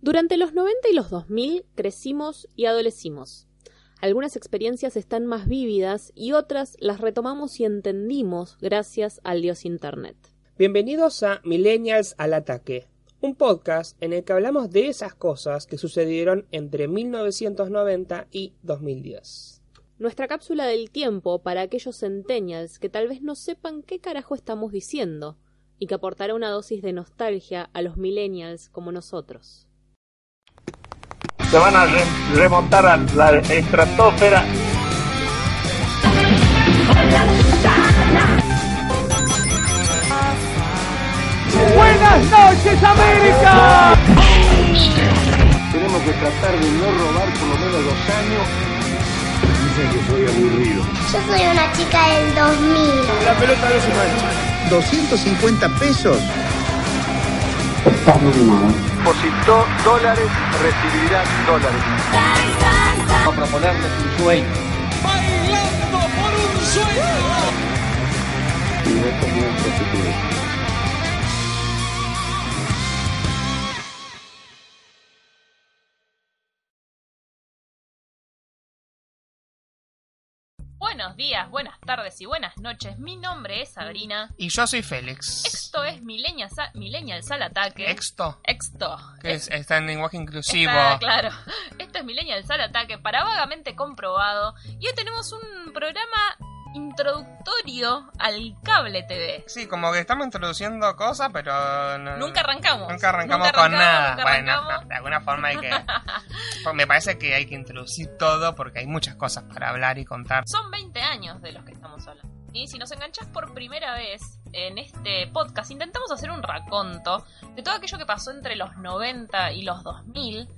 Durante los 90 y los 2000 crecimos y adolecimos. Algunas experiencias están más vívidas y otras las retomamos y entendimos gracias al dios Internet. Bienvenidos a Millennials al Ataque, un podcast en el que hablamos de esas cosas que sucedieron entre 1990 y 2010. Nuestra cápsula del tiempo para aquellos centennials que tal vez no sepan qué carajo estamos diciendo y que aportará una dosis de nostalgia a los millennials como nosotros se van a remontar a la estratosfera. Buenas noches América. Tenemos que tratar de no robar por lo menos dos años. Dicen que soy aburrido. Yo soy una chica del 2000. La pelota no se mancha. 250 pesos. Está nominado depositó dólares, recibirá dólares. Vamos a proponerles un sueño. Bailando por un sueño. Y no Buenos días, buenas tardes y buenas noches. Mi nombre es Sabrina. Y yo soy Félix. Esto es Millennial, Sa Sal Ataque. ¿Exto? Exto. Que es, está en lenguaje inclusivo. claro. Esto es Millennial Sal Ataque para vagamente comprobado. Y hoy tenemos un programa introductorio al cable TV. Sí, como que estamos introduciendo cosas, pero... nunca arrancamos. Nunca arrancamos con nada. bueno, de alguna forma hay que... Pues me parece que hay que introducir todo porque hay muchas cosas para hablar y contar. Son 20 años de los que estamos hablando. Y si nos enganchas por primera vez en este podcast, intentamos hacer un raconto de todo aquello que pasó entre los 90 y los 2000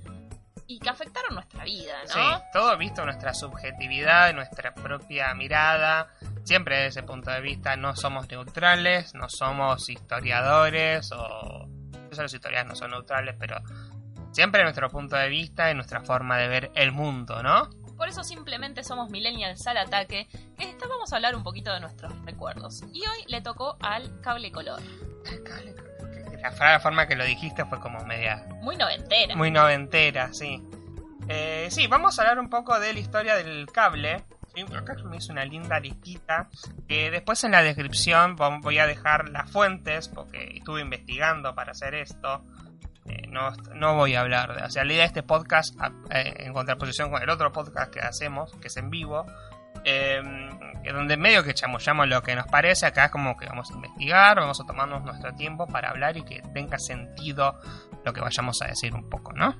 y que afectaron nuestra vida, ¿no? Sí, todo visto nuestra subjetividad, nuestra propia mirada. Siempre desde ese punto de vista no somos neutrales, no somos historiadores o... Los historiadores no son neutrales, pero siempre nuestro punto de vista y nuestra forma de ver el mundo, ¿no? Por eso simplemente somos millennials al ataque, que esta vamos a hablar un poquito de nuestros recuerdos. Y hoy le tocó al cable color. El cable color la forma que lo dijiste fue como media... Muy noventera. Muy noventera, sí. Eh, sí, vamos a hablar un poco de la historia del cable. Acá me hizo una linda listita. Que después en la descripción voy a dejar las fuentes, porque estuve investigando para hacer esto. Eh, no, no, voy a hablar. De, o sea, la idea de este podcast, eh, en contraposición con el otro podcast que hacemos, que es en vivo, eh, donde medio que chamullamos lo que nos parece, acá es como que vamos a investigar, vamos a tomarnos nuestro tiempo para hablar y que tenga sentido lo que vayamos a decir un poco, ¿no?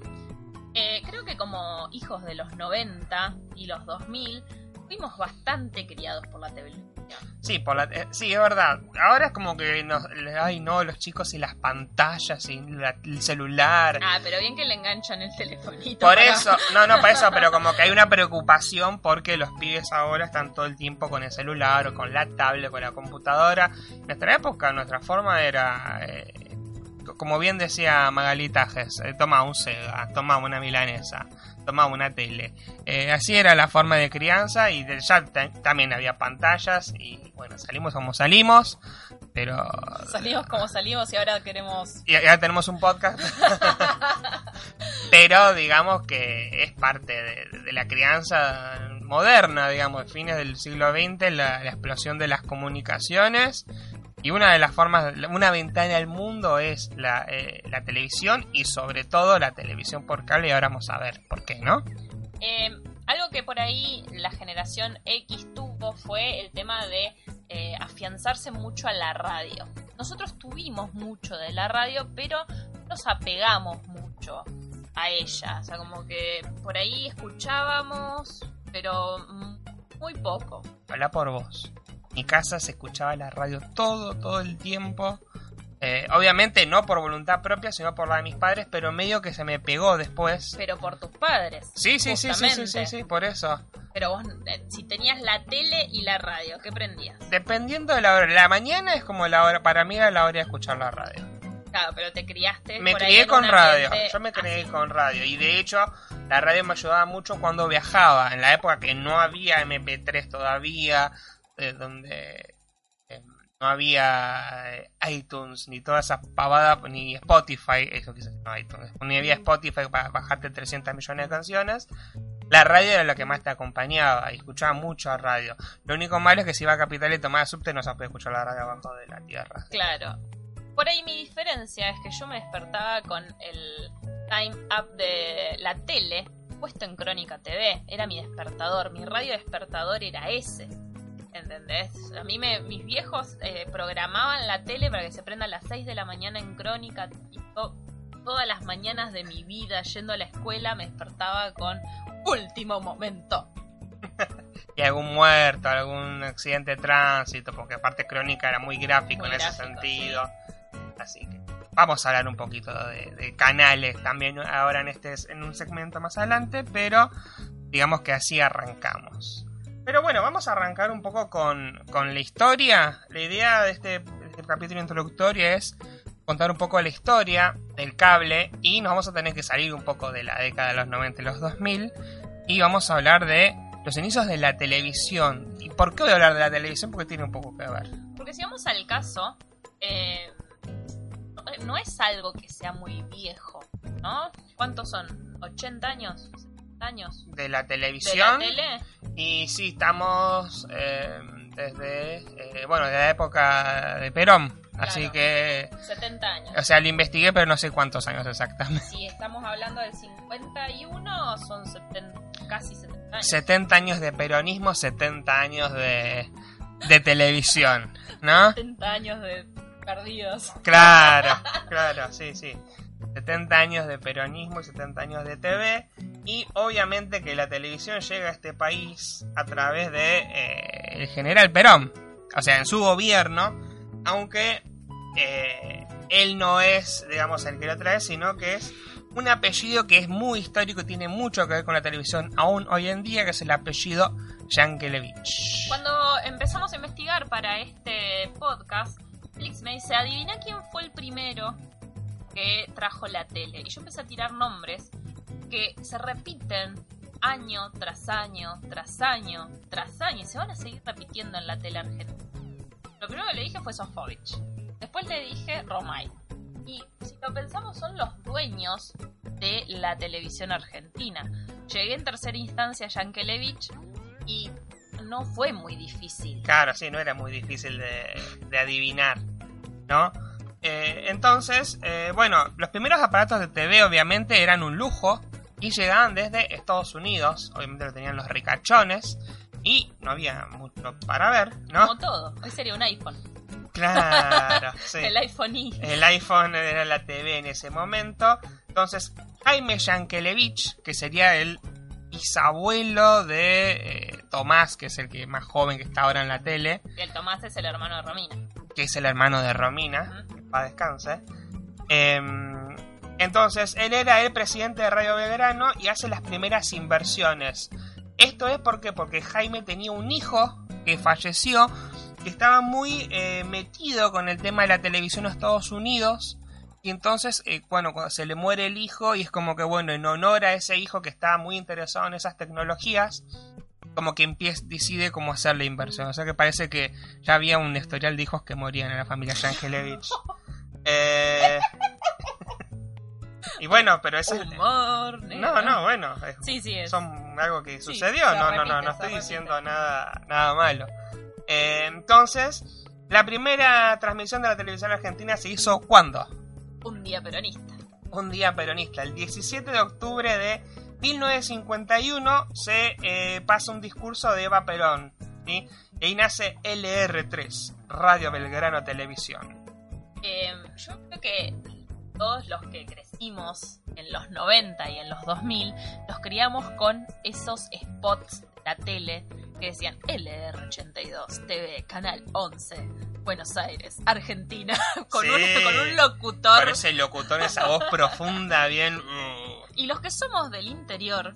Eh, creo que como hijos de los 90 y los 2000, fuimos bastante criados por la televisión. Sí, por la, eh, sí, es verdad. Ahora es como que nos, ay no, los chicos y las pantallas y el celular. Ah, pero bien que le enganchan el telefonito. Por eso, no, no, por eso, pero como que hay una preocupación porque los pibes ahora están todo el tiempo con el celular o con la tablet, con la computadora. En nuestra época, nuestra forma era... Eh, como bien decía Magalitajes, eh, toma un Sega, toma una milanesa tomaba una tele. Eh, así era la forma de crianza y ya también había pantallas y bueno, salimos como salimos, pero... Salimos como salimos y ahora queremos... Y ahora tenemos un podcast. pero digamos que es parte de, la crianza moderna, digamos, fines del siglo XX, la explosión de las comunicaciones y una de las formas, una ventana al mundo es la, eh, la televisión y sobre todo la televisión por cable. Y ahora vamos a ver por qué, ¿no? Eh, algo que por ahí la generación X tuvo fue el tema de eh, afianzarse mucho a la radio. Nosotros tuvimos mucho de la radio, pero nos apegamos mucho a ella. O sea, como que por ahí escuchábamos, pero muy poco. Habla por vos mi casa se escuchaba la radio todo, todo el tiempo. Eh, obviamente no por voluntad propia, sino por la de mis padres, pero medio que se me pegó después. Pero por tus padres. Sí, sí, sí, sí, sí, sí, sí, por eso. Pero vos, eh, si tenías la tele y la radio, ¿qué prendías? Dependiendo de la hora. La mañana es como la hora, para mí era la hora de escuchar la radio. Claro, pero te criaste. Me crié con radio. Yo me crié con radio. Y de hecho, la radio me ayudaba mucho cuando viajaba. En la época que no había MP3 todavía, donde... Em, no había eh, iTunes, ni toda esa pavada, ni Spotify, eso quizás no iTunes, ni había Spotify para bajarte 300 millones de canciones. La radio era lo que más te acompañaba y escuchaba mucho radio. Lo único malo es que si iba a Capital y tomaba subte no se puede escuchar la radio abajo de la tierra. Claro. Por ahí mi diferencia es que yo me despertaba con el time up de la tele puesto en Crónica TV. Era mi despertador, mi radio despertador era ese. ¿Entendés? A mí me, mis viejos eh, programaban la tele para que se prenda a las 6 de la mañana en Crónica y todas las mañanas de mi vida yendo a la escuela me despertaba con último momento. y algún muerto, algún accidente de tránsito, porque aparte Crónica era muy gráfico en ese sentido. Así que vamos a hablar un poquito de, canales también ahora en este en un segmento más adelante, pero digamos que así arrancamos. Pero bueno, vamos a arrancar un poco con, con la historia. La idea de este, de este capítulo introductorio es contar un poco la historia del cable y nos vamos a tener que salir un poco de la década de los 90 y los 2000 y vamos a hablar de los inicios de la televisión. ¿Y por qué voy a hablar de la televisión? Porque tiene un poco que ver. Porque si vamos al caso, eh, no es algo que sea muy viejo, ¿no? ¿Cuántos son? ¿80 años? ¿70 años? ¿De la televisión? ¿De la tele? Y sí, estamos eh, desde, eh, bueno, de la época de Perón. Así que... 70 años. O sea, lo investigué, pero no sé cuántos años exactamente. Si estamos hablando del 51, son casi 70 años. 70 años de peronismo, 70 años de, de televisión, ¿no? 70 años de perdidos. Claro, claro, sí, sí. 70 años de peronismo y 70 años de TV. Y obviamente que la televisión llega a este país a través de eh, el general Perón. O sea, en su gobierno. Aunque eh, él no es, digamos, el que lo trae, sino que es un apellido que es muy histórico y tiene mucho que ver con la televisión aún hoy en día, que es el apellido Yankelevich. Cuando empezamos a investigar para este podcast, Netflix me dice, adivina quién fue el primero que trajo la tele. Y yo empecé a tirar nombres que se repiten año tras año, tras año, tras año, y se van a seguir repitiendo en la tele argentina. Lo primero que le dije fue Sofovich. Después le dije Romay. Y si lo pensamos, son los dueños de la televisión argentina. Llegué en tercera instancia a Yankelevich y no fue muy difícil. Claro, sí, no era muy difícil de, adivinar, ¿no? Eh, entonces, eh, bueno, los primeros aparatos de TV obviamente eran un lujo y llegaban desde Estados Unidos, obviamente lo tenían los ricachones y no había mucho para ver, ¿no? Como todo, hoy sería un iPhone. Claro, sí. El iPhone. El iPhone era la TV en ese momento. Entonces, Jaime Yankelevich, que sería el bisabuelo de eh, Tomás, que es el que más joven que está ahora en la tele. el Tomás es el hermano de Romina. Que es el hermano de Romina, para descanse. Em, entonces, él era el presidente de Radio Belgrano y hace las primeras inversiones. Esto es porque, porque Jaime tenía un hijo que falleció, que estaba muy eh, metido con el tema de la televisión en Estados Unidos y entonces, eh, bueno, cuando se le muere el hijo y es como que, bueno, en honor a ese hijo que estaba muy interesado en esas tecnologías, como que empieza, decide cómo hacer la inversión. O sea que parece que ya había un historial de hijos que morían en la familia Yankelevich. Eh... y bueno, pero eso es... No, no, bueno. sí, sí, es. Son algo que sucedió. no, no, no, no estoy diciendo nada, nada malo. Eh, entonces, la primera transmisión de la televisión argentina se hizo ¿cuándo? Un día peronista. Un día peronista. El 17 de octubre de 1951 se eh, pasa un discurso de Eva Perón. Y ahí nace LR3, Radio Belgrano Televisión. Em, yo creo que todos los que crecimos en los 90 y en los 2000 nos criamos con esos spots de la tele que decían LR82, TV, Canal 11, Buenos Aires, Argentina, con, un, con un locutor. Con ese locutor, esa voz profunda, bien. Y los que somos del interior,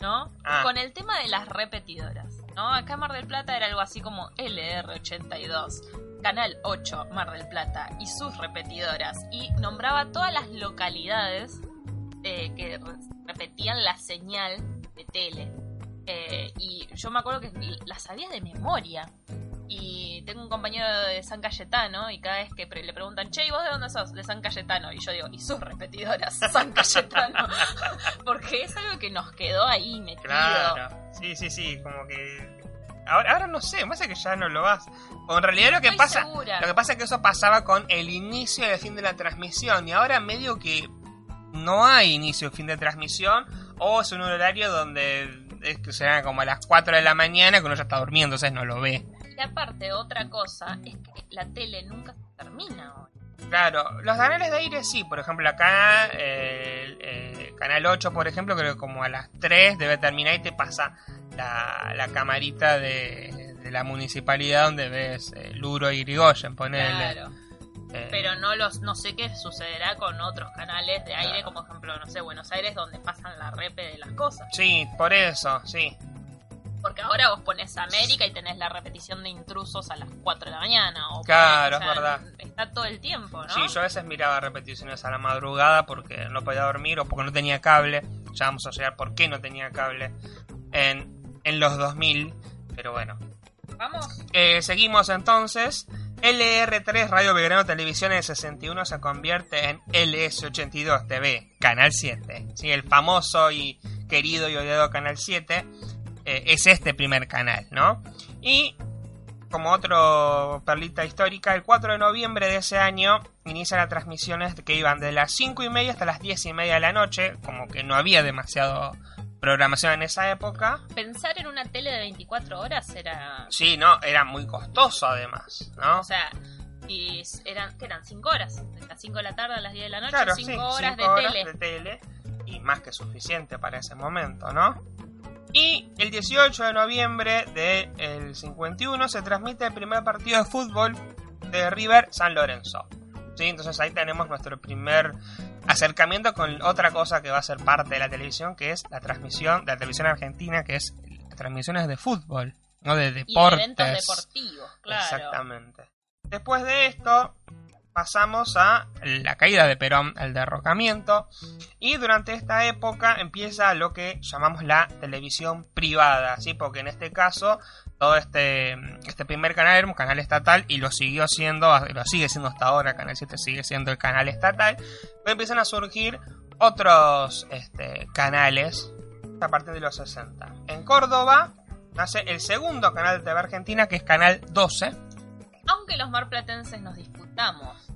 ¿no? Ah. Con el tema de las repetidoras, ¿no? Acá en Mar del Plata era algo así como LR82, Canal 8, Mar del Plata, y sus repetidoras. Y nombraba todas las localidades eh, que repetían la señal de tele. Eh, y yo me acuerdo que la sabía de memoria. Y tengo un compañero de San Cayetano y cada vez que le preguntan, che, ¿y vos de dónde sos? De San Cayetano. Y yo digo, y sus repetidoras, San Cayetano. Porque es algo que nos quedó ahí metido. Claro, sí, sí, sí, como que... Ahora, ahora no sé, me parece que ya no lo vas. O en realidad lo que pasa, lo que pasa es que eso pasaba con el inicio y el fin de la transmisión y ahora medio que no hay inicio y fin de transmisión o es un horario donde es que será como a las 4 de la mañana que uno ya está durmiendo, entonces no lo ve. Y aparte, otra cosa es que la tele nunca termina hoy. Claro, los canales de aire sí, por ejemplo acá el, eh, Canal 8, por ejemplo, creo que como a las 3 debe terminar y te pasa la, la camarita de, de, la municipalidad donde ves eh, Luro y Grigoyen, ponele. Claro. Eh, pero no los no sé qué sucederá con otros canales de aire, como ejemplo, no sé, Buenos Aires, donde pasan la repe de las cosas. Sí, por eso, sí. Porque ahora vos pones América y tenés la repetición de intrusos a las 4 de la mañana. O claro, es verdad. Está todo el tiempo, ¿no? Sí, yo a veces miraba repeticiones a la madrugada porque no podía dormir o porque no tenía cable. Ya vamos a llegar por qué no tenía cable en, en los 2000. Pero bueno. Vamos. Eh, seguimos entonces. LR3 Radio Belgrano Televisión en 61 se convierte en LS82 TV, Canal 7. ¿sí? El famoso y querido y odiado Canal 7 eh, es este primer canal, ¿no? Y como otro perlita histórica, el 4 de noviembre de ese año inicia las transmisiones que iban de las 5 y media hasta las 10 y media de la noche, como que no había demasiado programación en esa época. Pensar en una tele de 24 horas era... Sí, no, era muy costoso además, ¿no? O sea, y eran, ¿qué eran? 5 horas, de las 5 de la tarde a las 10 de la noche, 5 sí, horas, cinco de, horas tele. de tele. Y más que suficiente para ese momento, ¿no? Y el 18 de noviembre del 51 se transmite el primer partido de fútbol de River San Lorenzo. ¿Sí? Entonces ahí tenemos nuestro primer acercamiento con otra cosa que va a ser parte de la televisión, que es la transmisión de la televisión argentina, que es transmisiones de fútbol, no de deportes. Y de eventos deportivos, claro. Exactamente. Después de esto, pasamos a la caída de Perón, el derrocamiento, y durante esta época empieza lo que llamamos la televisión privada, ¿sí? porque en este caso todo este, este primer canal era un canal estatal y lo siguió siendo, lo sigue siendo hasta ahora, Canal 7 sigue siendo el canal estatal, pero empiezan a surgir otros este, canales a partir de los 60. En Córdoba nace el segundo canal de TV Argentina, que es Canal 12, aunque los marplatenses nos disputamos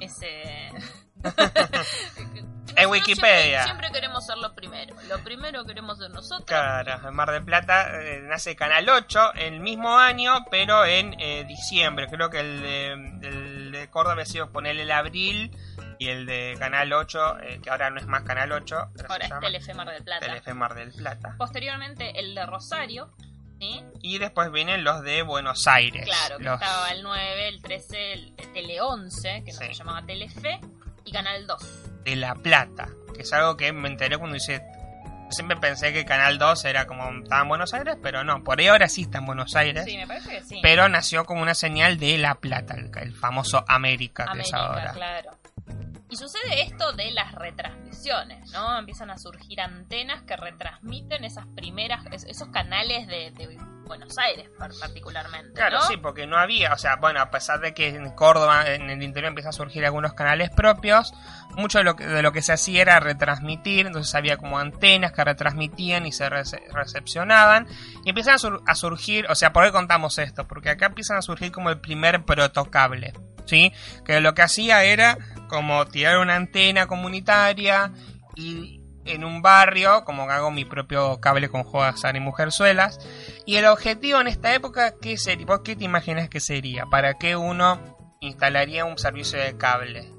ese... en Wikipedia. Siempre, siempre, queremos ser lo primero. Lo primero queremos ser nosotros. Claro, en Mar del Plata eh, nace Canal 8 el mismo año, pero en eh, diciembre. Creo que el de, el de Córdoba ha sido ponerle el abril y el de Canal 8, eh, que ahora no es más Canal 8. Ahora es Telefe Mar del Plata. Telefe Mar del Plata. Posteriormente el de Rosario. ¿Sí? Y después vienen los de Buenos Aires. Claro, que los... estaba el 9, el 13, el Tele 11, que no se llamaba Telefe, y Canal 2. De La Plata, que es algo que me enteré cuando hice... Siempre pensé que Canal 2 era como estaba en Buenos Aires, pero no, por ahí ahora sí está en Buenos Aires. Sí, me parece que sí. Pero nació como una señal de La Plata, el, famoso América, que América, es ahora. claro. Sucede esto de las retransmisiones, ¿no? Empiezan a surgir antenas que retransmiten esas primeras, esos canales de, de Buenos Aires particularmente. Claro, ¿no? sí, porque no había, o sea, bueno, a pesar de que en Córdoba, en el interior empiezan a surgir algunos canales propios, mucho de lo que, de lo que se hacía era retransmitir, entonces había como antenas que retransmitían y se rece recepcionaban, y empiezan a, sur a, surgir, o sea, ¿por qué contamos esto? Porque acá empiezan a surgir como el primer protocable, ¿sí? Que lo que hacía era como tirar una antena comunitaria y en un barrio, como hago mi propio cable con Joazar y Mujerzuelas. Y el objetivo en esta época, ¿qué sería? ¿Vos qué te imaginas que sería? ¿Para qué uno instalaría un servicio de cable?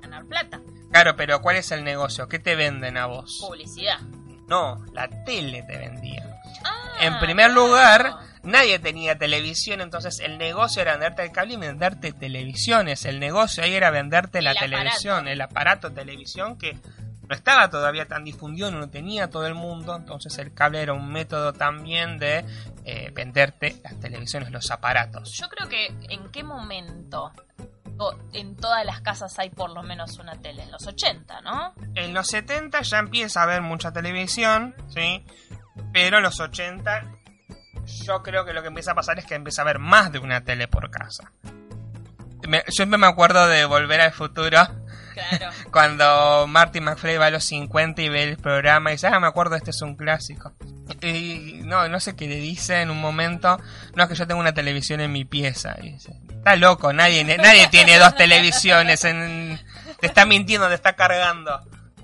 Ganar plata. Claro, pero ¿cuál es el negocio? ¿Qué te venden a vos? Publicidad. No, la tele te vendía. Ah, en primer claro. lugar, nadie tenía televisión, entonces el negocio era venderte el cable y venderte televisiones. El negocio ahí era venderte El la aparato. televisión, el aparato televisión que no estaba todavía tan difundido, no lo tenía todo el mundo, entonces el cable era un método también de eh, venderte las televisiones, los aparatos. Yo creo que en qué momento en todas las casas hay por lo menos una tele, en los 80, ¿no? En los 70 ya empieza a haber mucha televisión, ¿sí? Pero en los 80 yo creo que lo que empieza a pasar es que empieza a haber más de una tele por casa. Me, siempre me acuerdo de Volver al Futuro. Claro. Cuando Marty McFly va a los 50 y ve el programa y dice, ah, me acuerdo, este es un clásico. Y no, no sé qué le dice en un momento, no, es que yo tengo una televisión en mi pieza. Y dice, está loco, nadie, nadie tiene dos televisiones, en, te está mintiendo, te está cargando.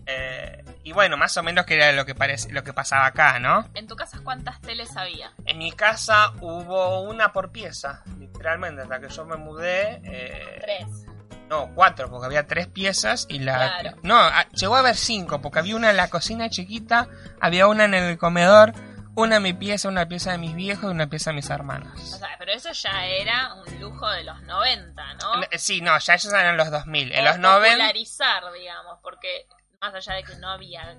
Eh, y bueno, más o menos que era lo que, parece, lo que pasaba acá, ¿no? ¿En tu casa cuántas teles había? En mi casa hubo una por pieza, literalmente, hasta que yo me mudé. Eh, Tres. No, cuatro, porque había tres piezas y la... Claro. No, llegó a haber cinco, porque había una en la cocina chiquita, había una en el comedor, una en mi pieza, una pieza de mis viejos y una pieza de mis hermanas. O sea, pero eso ya era un lujo de los 90, ¿no? Sí, no, ya esos eran los 2000. En o los 90... popularizar, digamos, porque más allá de que no había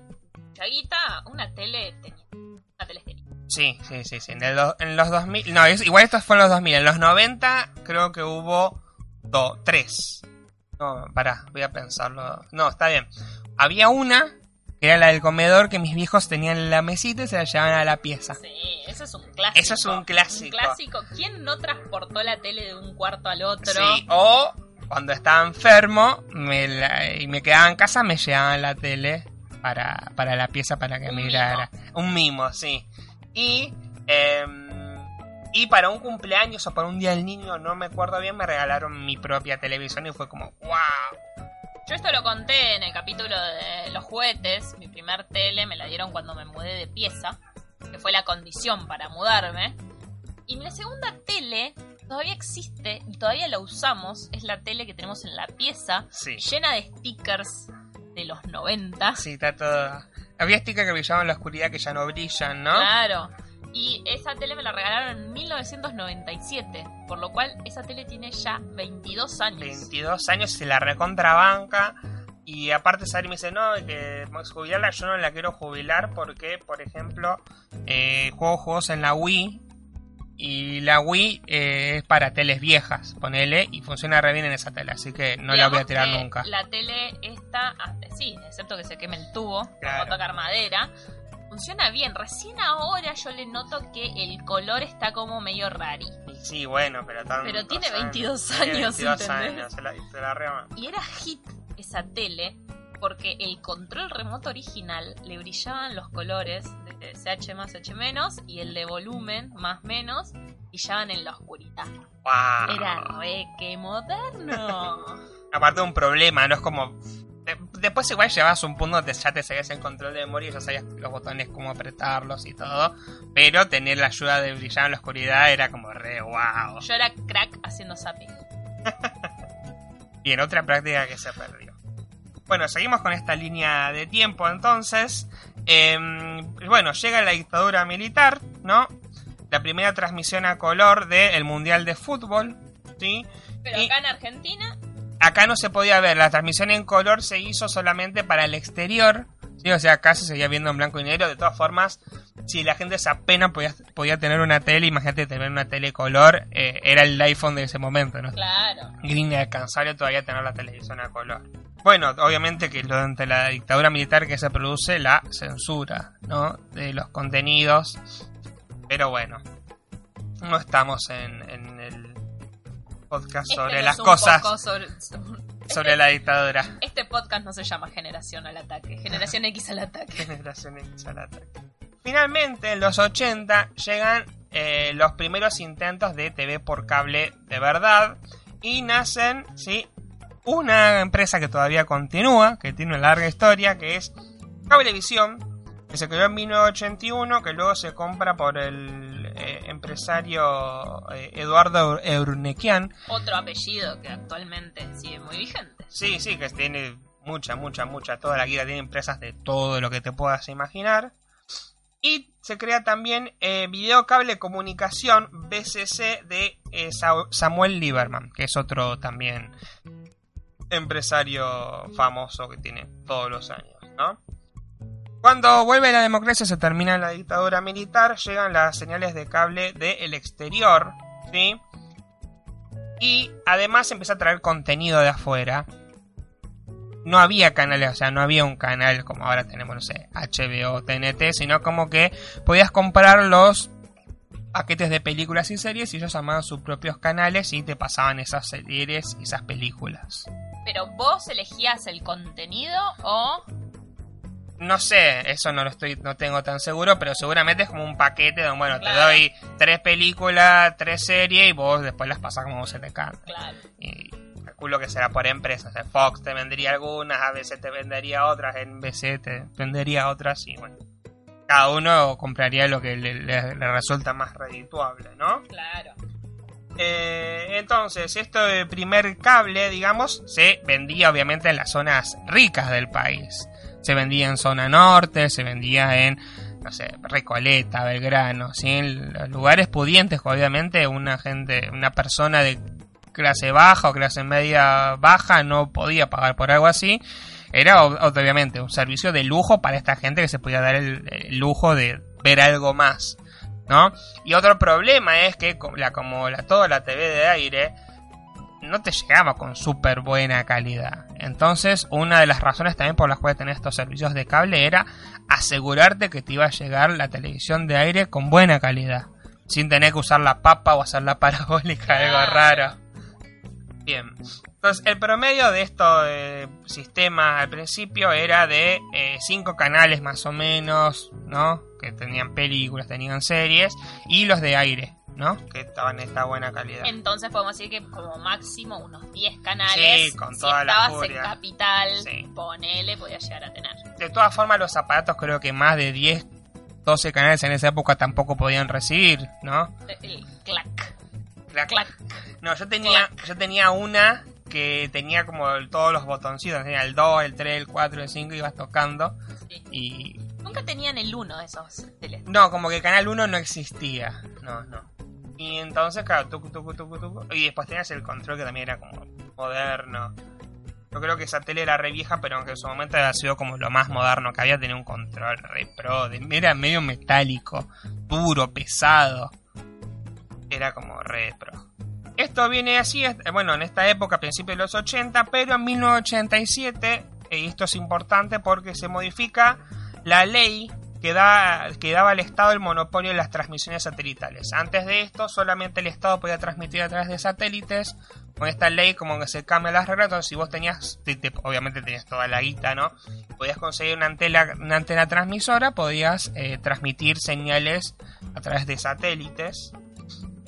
chaguita, una tele tenía. Una tele tenía. Sí, sí, sí, sí. En, el, en los 2000... No, es, igual estos fueron los 2000. En los 90 creo que hubo dos, tres. No, pará, voy a pensarlo. No, está bien. Había una, que era la del comedor, que mis viejos tenían en la mesita y se la llevaban a la pieza. Sí, eso es un clásico. Eso es un clásico. Un clásico. ¿Quién no transportó la tele de un cuarto al otro? Sí, o cuando estaba enfermo me la, y me quedaba en casa, me llevaban la tele para, para la pieza para que un mirara. Mimo. Un mimo, sí. Y... Eh, y para un cumpleaños o para un día del niño, no me acuerdo bien, me regalaron mi propia televisión y fue como, wow. Yo esto lo conté en el capítulo de los juguetes. Mi primer tele me la dieron cuando me mudé de pieza, que fue la condición para mudarme. Y mi segunda tele todavía existe y todavía la usamos. Es la tele que tenemos en la pieza, sí. llena de stickers de los 90. Sí, está todo. Había stickers que brillaban en la oscuridad que ya no brillan, ¿no? Claro. Y esa tele me la regalaron en 1997, por lo cual esa tele tiene ya 22 años. 22 años, se la recontrabanca. Y aparte Sari me dice, no, que jubilarla yo no la quiero jubilar porque, por ejemplo, eh, juego juegos en la Wii y la Wii eh, es para teles viejas, ponele, y funciona re bien en esa tele, así que no Digamos la voy a tirar nunca. La tele esta, sí, excepto que se queme el tubo, claro. como tocar madera, funciona bien. Recién ahora yo le noto que el color está como medio rari. Sí, bueno, pero tan, Pero tiene 22 años. años, tiene 22 ¿entendés? años, se la, se la. Y era hit esa tele porque el control remoto original le brillaban los colores de CH más H menos y el de volumen más menos brillaban en la oscuridad. Wow. Era re que moderno. Aparte un problema, no es como después igual llevas un punto donde ya te sabías el control de memoria y ya sabías los botones cómo apretarlos y todo. Pero tener la ayuda de brillar en la oscuridad era como re wow. Yo era crack haciendo zapping. y en otra práctica que se perdió. Bueno, seguimos con esta línea de tiempo entonces. Eh, bueno, llega la dictadura militar, ¿no? La primera transmisión a color del Mundial de Fútbol, ¿sí? Pero y acá en Argentina acá no se podía ver, la transmisión en color se hizo solamente para el exterior, ¿sí? o sea, acá se seguía viendo en blanco y negro, de todas formas, si la gente apenas podía, podía tener una tele, imagínate tener una tele color, eh, era el iPhone de ese momento, ¿no? Claro. Green alcanzable todavía tener la televisión a color. Bueno, obviamente que durante la dictadura militar que se produce la censura, ¿no? De los contenidos, pero bueno, no estamos en, en el podcast sobre este las no cosas sobre, sobre, la dictadura. Este podcast no se llama Generación al Ataque, Generación X al Ataque. Generación X al Ataque. Finalmente, en los 80 llegan eh, los primeros intentos de TV por cable de verdad y nacen, sí, una empresa que todavía continúa, que tiene una larga historia, que es Cablevisión, que se creó en 1981, que luego se compra por el eh, empresario eh, Eduardo Eurnequian. Otro apellido que actualmente sigue muy vigente. Sí, sí, que tiene mucha, mucha, mucha, toda la guía tiene empresas de todo lo que te puedas imaginar. Y se crea también eh, Video Cable Comunicación BCC de eh, Samuel Lieberman, que es otro también empresario famoso que tiene todos los años, ¿no? Cuando vuelve la democracia, se termina la dictadura militar, llegan las señales de cable del exterior, ¿sí? Y además empieza a traer contenido de afuera. No había canales, o sea, no había un canal como ahora tenemos, no sé, HBO, TNT, sino como que podías comprar los paquetes de películas y series y ellos armaban sus propios canales y te pasaban esas series y esas películas. ¿Pero vos elegías el contenido o...? No sé, eso no lo estoy, no tengo tan seguro, pero seguramente es como un paquete donde, bueno, te doy tres películas, tres series y vos después las pasas como se te canta. Claro. Y calculo que será por empresas. Fox te vendería algunas, ABC te vendería otras, NBC te vendería otras y bueno. Cada uno compraría lo que le, le, le resulta más redituable, ¿no? Claro. Eh, entonces, este primer cable, digamos, se vendía obviamente en las zonas ricas del país. Se vendía en zona norte, se vendía en, no sé, Recoleta, Belgrano, ¿sí? en los lugares pudientes, obviamente una gente, una persona de clase baja o clase media baja no podía pagar por algo así. Era obviamente un servicio de lujo para esta gente que se podía dar el, el lujo de ver algo más. ¿No? Y otro problema es que la, como la, toda la TV de aire no te llegaba con súper buena calidad. Entonces, una de las razones también por las cuales tener estos servicios de cable era asegurarte que te iba a llegar la televisión de aire con buena calidad. Sin tener que usar la papa o hacer la parabólica, algo raro. Bien. Entonces, el promedio de estos eh, sistemas al principio era de 5 eh, canales más o menos, ¿no? Que tenían películas, tenían series, y los de aire, ¿no? Que estaban en esta buena calidad. Entonces podemos decir que como máximo unos 10 canales. Sí, con toda la furia. en capital, Sí. ponele, podías llegar a tener. De todas formas, los aparatos creo que más de 10, 12 canales en esa época tampoco podían recibir, ¿no? El clac, Clac. clac. No, yo tenía, yo tenía una que tenía como todos los botoncitos, tenía el 2, el 3, el 4, el 5, ibas tocando Sí. y... Nunca tenían el uno de esos teles. No, como que el canal 1 no existía, no, no. Y entonces, claro, tucu, tucu, tucu, tucu, y después tenías el control que también era como moderno. Yo creo que esa tele era re vieja, pero aunque en su momento había sido como lo más moderno que había, tenía un control re pro, de, era medio metálico, duro, pesado. Era como re pro. Esto viene así, bueno, en esta época, a principios de los 80, pero en 1987, eh, y esto es importante porque se modifica la ley que, da, que daba al Estado el monopolio de las transmisiones satelitales. Antes de esto, solamente el Estado podía transmitir a través de satélites. Con esta ley, como que se cambian las reglas, entonces si vos tenías, te- te- obviamente tenías toda la guita, ¿no? Podías conseguir una antena, una antena transmisora, podías eh, transmitir señales a través de satélites.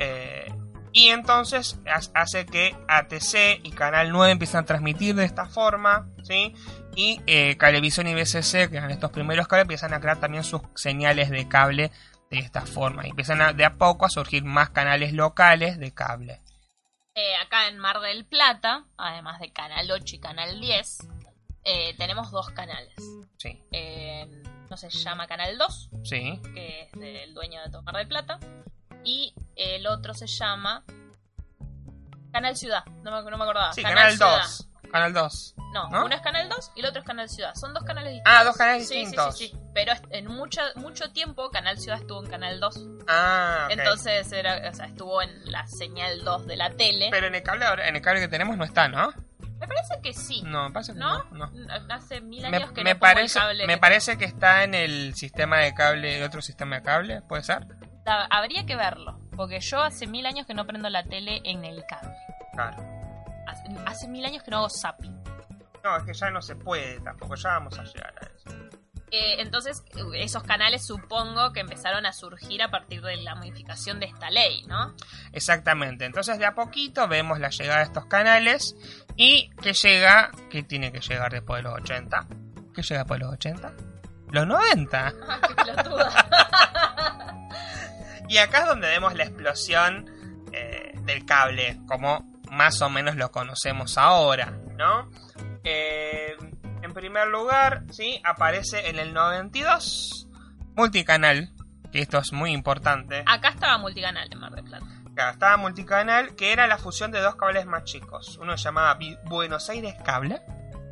Eh, y entonces ha- hace que ATC y Canal 9 empiezan a transmitir de esta forma, ¿sí? Y eh, Cablevisión y BCC, que eran estos primeros cables, empiezan a crear también sus señales de cable de esta forma. Y empiezan a- de a poco a surgir más canales locales de cable. Eh, acá en Mar del Plata, además de Canal 8 y Canal 10, eh, tenemos dos canales. Sí, Eh, no se llama Canal 2, sí. que es del dueño de todo Mar del Plata, y el otro se llama Canal Ciudad, no me, no me acordaba. Sí, Canal, Ciudad. 2. Canal 2. No, ¿No? uno es Canal 2 y el otro es Canal Ciudad. Son dos canales distintos. Ah, dos canales Sí, sí, distintos. Sí, sí, Pero en mucho, mucho tiempo Canal Ciudad estuvo en Canal 2. Ah, ok. Entonces era, o sea, estuvo en la señal 2 de la tele. Pero en el cable ahora- en el cable que tenemos no está, ¿no? Me parece que sí. No, me parece que ¿No? no. no. Hace mil Me, años que me no parece, el cable. me que- parece que está en el sistema de cable, el otro sistema de cable, ¿puede ser? Da- Habría que verlo. Porque yo hace mil años que no prendo la tele en el cable. Claro. Hace, hace mil años que no hago zapping. No, es que ya no se puede tampoco, ya vamos a llegar a eso. Eh, entonces, esos canales supongo que empezaron a surgir a partir de la modificación de esta ley, ¿no? Exactamente, entonces de a poquito vemos la llegada de estos canales y que llega, que tiene que llegar después de los 80. ¿Qué llega después de los 80? Los 90. Ah, qué pelotuda. Y acá es donde vemos la explosión eh, del cable, como más o menos lo conocemos ahora, ¿no? Eh, en primer lugar, sí, aparece en el 92 multicanal, que esto es muy importante. Acá estaba multicanal en Mar del Plata. Claro, estaba multicanal, que era la fusión de dos cables más chicos. Uno se llamaba Buenos Aires Cable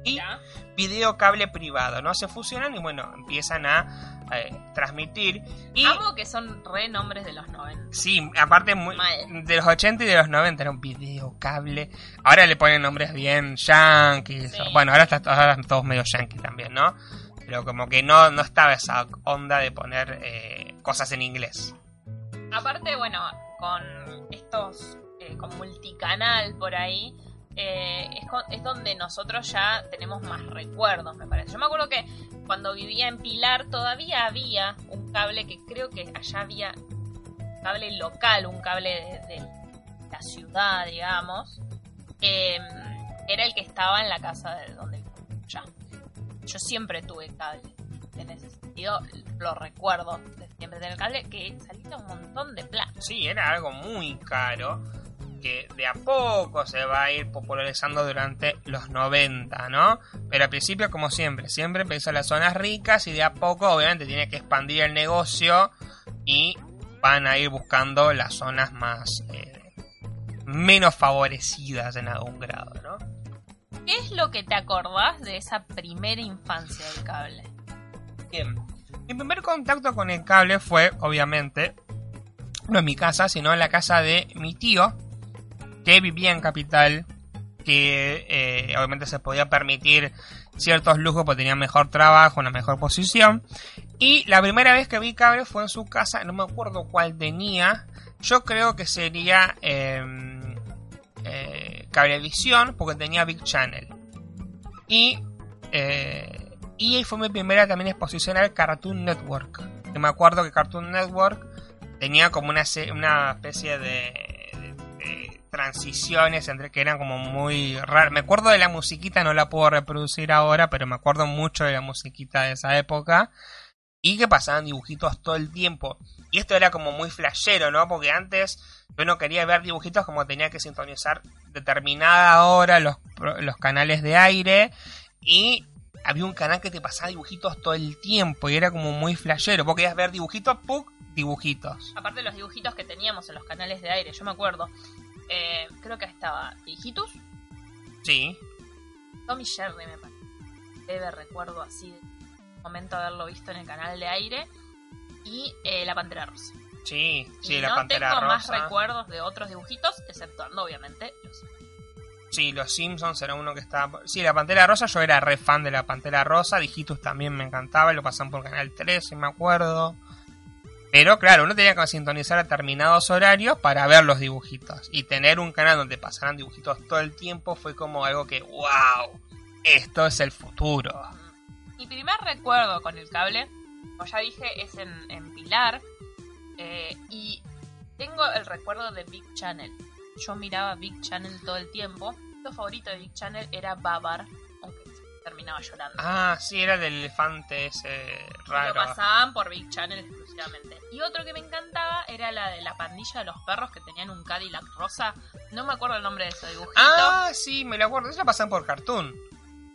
y ¿Ya? Video Cable Privado, ¿no? Se fusionan y bueno, empiezan a eh, transmitir. Y Amo que son re nombres de los 90. Sí, aparte muy- de los 80 y de los 90 era un video cable. Ahora le ponen nombres bien yankees. Sí. Bueno, ahora, está, ahora están todos medio yankees también, ¿no? Pero como que no, no estaba esa onda de poner eh, cosas en inglés. Aparte, bueno, con estos, eh, con multicanal por ahí, eh, es, es, donde nosotros ya tenemos más recuerdos, me parece. Yo me acuerdo que cuando vivía en Pilar todavía había un cable que creo que allá había un cable local, un cable de, la ciudad, digamos. Eh, era el que estaba en la casa de donde ya. Yo siempre tuve cable. En ese sentido, lo recuerdo de siempre tener cable, que salía un montón de plata. Sí, era algo muy caro que de a poco se va a ir popularizando durante los 90, ¿no? Pero al principio, como siempre, siempre empieza las zonas ricas y de a poco, obviamente, tiene que expandir el negocio y van a ir buscando las zonas más eh, menos favorecidas en algún grado, ¿no? ¿Qué es lo que te acordás de esa primera infancia del cable? Bien, mi primer contacto con el cable fue, obviamente, no en mi casa, sino en la casa de mi tío, que vivía en Capital, que eh, obviamente se podía permitir ciertos lujos porque tenía mejor trabajo, una mejor posición. Y la primera vez que vi cable fue en su casa, no me acuerdo cuál tenía, yo creo que sería eh, eh, Cablevisión, porque tenía Big Channel. Y, eh, y fue mi primera también exposición al Cartoon Network. Que me acuerdo que Cartoon Network tenía como una, una especie de, transiciones entre que eran como muy raras. Me acuerdo de la musiquita, no la puedo reproducir ahora, pero me acuerdo mucho de la musiquita de esa época. Y que pasaban dibujitos todo el tiempo. Y esto era como muy flashero, ¿no? Porque antes yo no quería ver dibujitos como tenía que sintonizar determinada hora los, los canales de aire. Y había un canal que te pasaba dibujitos todo el tiempo. Y era como muy flashero. Vos querías ver dibujitos, ¡puc! Dibujitos. Aparte de los dibujitos que teníamos en los canales de aire, yo me acuerdo. Eh, creo que estaba Digitus. Sí. Tommy Jerry, me parece. Debe recuerdo así de momento haberlo visto en el canal de aire. Y eh, La Pantera Rosa. Sí, sí, y La no Pantera tengo Rosa. más recuerdos de otros dibujitos, exceptuando obviamente los Sí, los Simpsons era uno que estaba. Sí, la Pantera Rosa, yo era re fan de la Pantera Rosa. Digitus también me encantaba, lo pasaban por Canal 13, me acuerdo. Pero claro, uno tenía que sintonizar a determinados horarios para ver los dibujitos. Y tener un canal donde pasaran dibujitos todo el tiempo fue como algo que, wow, esto es el futuro. Mi primer recuerdo con el cable, como ya dije, es en, Pilar. Eh, y tengo el recuerdo de Big Channel. Yo miraba Big Channel todo el tiempo. Mi favorito de Big Channel era Babar, terminaba llorando. Ah, sí, era del elefante ese raro. Lo pasaban por Big Channel exclusivamente. Y otro que me encantaba era la de la pandilla de los perros que tenían un Cadillac rosa. No me acuerdo el nombre de ese dibujito. Ah, sí, me lo acuerdo. Eso lo pasaban por Cartoon.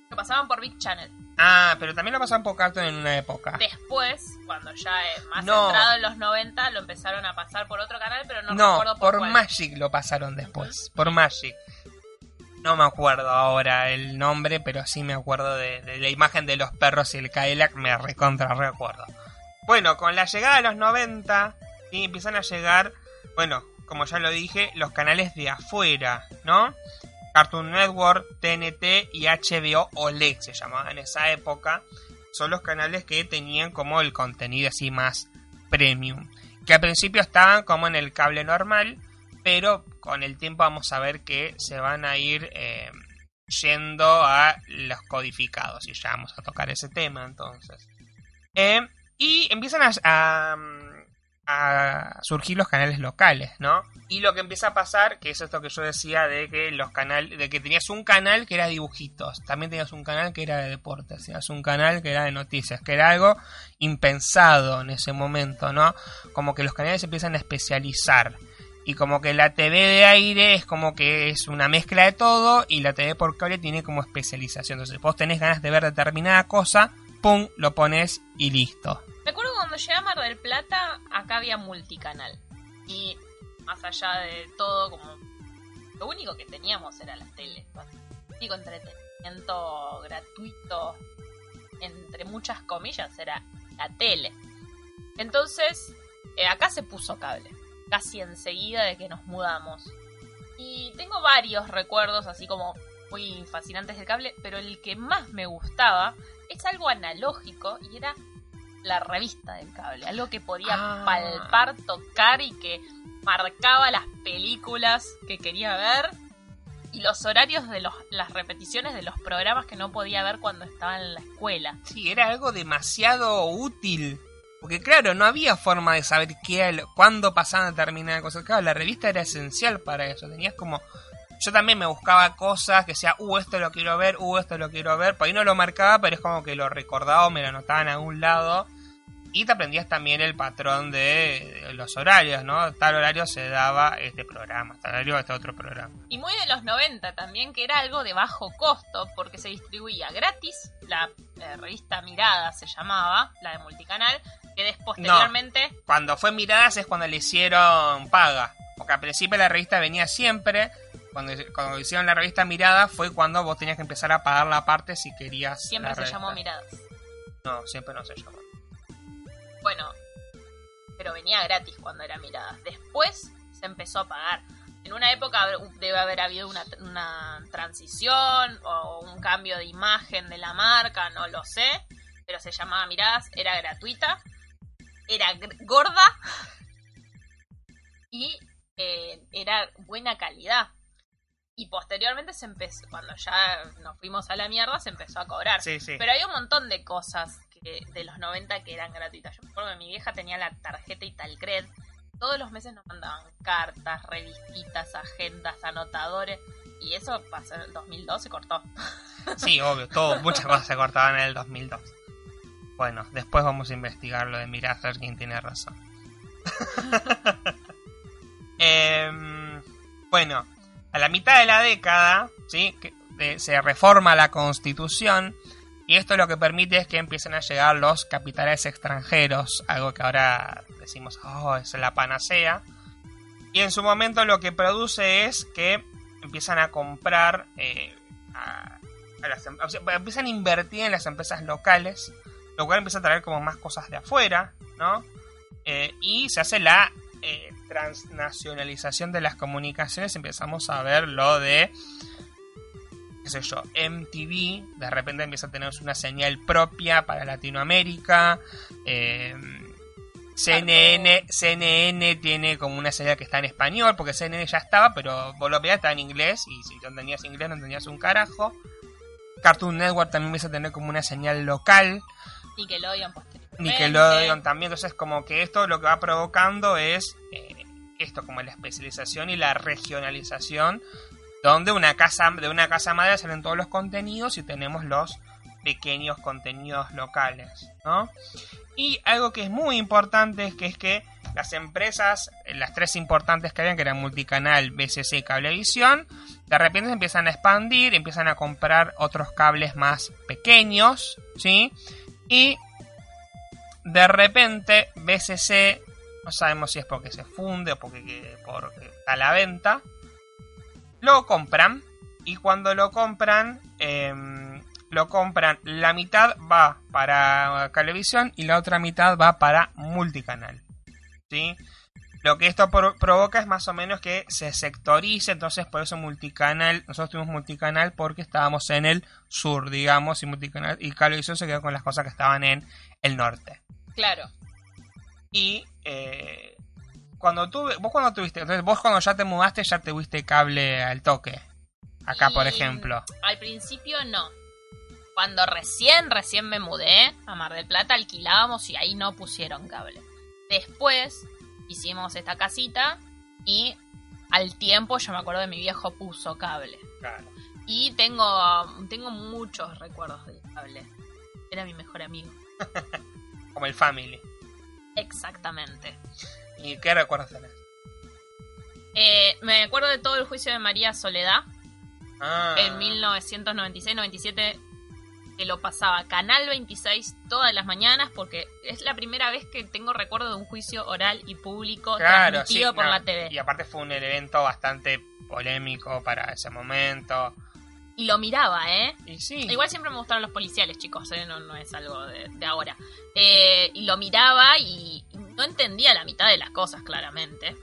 Lo pasaban por Big Channel. Ah, pero también lo pasaban por Cartoon en una época. Después, cuando ya es más No. entrado en los 90, lo empezaron a pasar por otro canal, pero no, No, recuerdo por, por cuál. Magic lo pasaron después. Por Magic. No me acuerdo ahora el nombre, pero sí me acuerdo de, la imagen de los perros y el Cadillac, me recontra recuerdo. Bueno, con la llegada de los 90, sí, empiezan a llegar, bueno, como ya lo dije, los canales de afuera, ¿no? Cartoon Network, TNT y HBO OLED se llamaban en esa época. Son los canales que tenían como el contenido así más premium. Que al principio estaban como en el cable normal, pero con el tiempo vamos a ver que se van a ir eh, yendo a los codificados. Y ya vamos a tocar ese tema entonces. Eh, y empiezan a, surgir los canales locales, ¿no? Y lo que empieza a pasar, que es esto que yo decía de que los canales, de que tenías un canal que era dibujitos, también tenías un canal que era de deportes, tenías un canal que era de noticias, que era algo impensado en ese momento, ¿no? Como que los canales empiezan a especializar. Y como que la TV de aire es como que es una mezcla de todo y la TV por cable tiene como especialización. Entonces vos tenés ganas de ver determinada cosa, ¡pum! lo pones y listo. Me acuerdo cuando llegué a Mar del Plata, acá había multicanal. Y más allá de todo, como lo único que teníamos era la tele. El entretenimiento gratuito, entre muchas comillas, era la tele. Entonces, eh, acá se puso cable. Casi enseguida de que nos mudamos. Y tengo varios recuerdos así como muy fascinantes del cable, pero el que más me gustaba es algo analógico y era la revista del cable, algo que podía ah. palpar, tocar y que marcaba las películas que quería ver y los horarios de los, las repeticiones de los programas que no podía ver cuando estaba en la escuela. Sí, era algo demasiado útil. Porque claro, no había forma de saber qué, cuándo pasaban determinadas cosas. Claro, la revista era esencial para eso. Tenías como... Yo también me buscaba cosas que decía, uh, esto lo quiero ver, uh, esto lo quiero ver. Por ahí no lo marcaba, pero es como que lo recordaba me lo anotaba en algún lado. Y te aprendías también el patrón de los horarios, ¿no? Tal horario se daba este programa, tal horario este otro programa. Y muy de los 90 también, que era algo de bajo costo, porque se distribuía gratis, la eh, revista Mirada se llamaba, la de multicanal, que después posteriormente... cuando fue Miradas es cuando le hicieron paga, porque al principio la revista venía siempre, cuando, cuando hicieron la revista Mirada fue cuando vos tenías que empezar a pagar la parte si querías. Siempre se llamó Miradas. No, siempre no se llamó. Bueno, pero venía gratis cuando era mirada. Después se empezó a pagar. En una época debe haber habido una, transición o un cambio de imagen de la marca, no lo sé, pero se llamaba Miradas, era gratuita, era gorda y eh, era buena calidad. Y posteriormente se empezó, cuando ya nos fuimos a la mierda, se empezó a cobrar. Pero hay un montón de cosas de los 90 que eran gratuitas. Yo me acuerdo que mi vieja tenía la tarjeta Italcred. Todos los meses nos mandaban cartas, revistitas, agendas, anotadores. Y eso pasó en el 2002 se cortó. Sí, obvio, todo, muchas cosas se cortaban en el 2002. Bueno, después vamos a investigar lo de mirar a ver quién tiene razón. Em, bueno, a la mitad de la década, ¿sí? Que, se reforma la constitución y esto lo que permite es que empiecen a llegar los capitales extranjeros, algo que ahora decimos, oh, es la panacea. Y en su momento lo que produce es que empiezan a comprar, eh, em, empiezan a invertir en las empresas locales, lo cual empieza a traer como más cosas de afuera, ¿no? Eh, y se hace la eh, transnacionalización de las comunicaciones, empezamos a ver lo de qué sé yo, MTV de repente empieza a tener una señal propia para Latinoamérica. CNN, em, CNN tiene como una señal que está en español, porque CNN ya estaba, pero vos lo veías, estaba en inglés, y si no entendías inglés no entendías un carajo. Cartoon Network también empieza a tener como una señal local. Nickelodeon posteriormente. Nickelodeon también, entonces como que esto lo que va provocando es eh, esto, como la especialización y la regionalización donde una casa, de una casa madre salen todos los contenidos y tenemos los pequeños contenidos locales, ¿no? Y algo que es muy importante es que es que las empresas, las tres importantes que habían, que eran Multicanal, BCC y Cablevisión, de repente empiezan a expandir, empiezan a comprar otros cables más pequeños, ¿sí? Y de repente BCC, no sabemos si es porque se funde o porque, porque está a la venta, lo compran y cuando lo compran, em, lo compran, la mitad va para Cablevisión y la otra mitad va para multicanal. ¿sí? Lo que esto provoca es más o menos que se sectorice, entonces por eso multicanal, nosotros tuvimos multicanal porque estábamos en el sur, digamos, y multicanal y Cablevisión se quedó con las cosas que estaban en el norte. Claro. Y eh, cuando tuve, vos cuando tuviste, entonces vos cuando ya te mudaste ya te tuviste cable al toque. Acá, por ejemplo. Al principio no. Cuando recién, recién me mudé a Mar del Plata, alquilábamos y ahí no pusieron cable. Después hicimos esta casita y al tiempo yo me acuerdo de mi viejo puso cable. Claro. Y tengo, tengo muchos recuerdos del cable. Era mi mejor amigo. Como el family. Exactamente. ¿Y qué recuerdas tenés? Eh, me acuerdo de todo el juicio de María Soledad. Ah. En 1996-97 que lo pasaba Canal 26 todas las mañanas porque es la primera vez que tengo recuerdo de un juicio oral y público transmitido por la TV. Y aparte fue un evento bastante polémico para ese momento. Y lo miraba, ¿eh? Y sí. Igual siempre me gustaron los policiales, chicos, ¿eh? no, no es algo de, ahora. Eh, y lo miraba y no entendía la mitad de las cosas, claramente.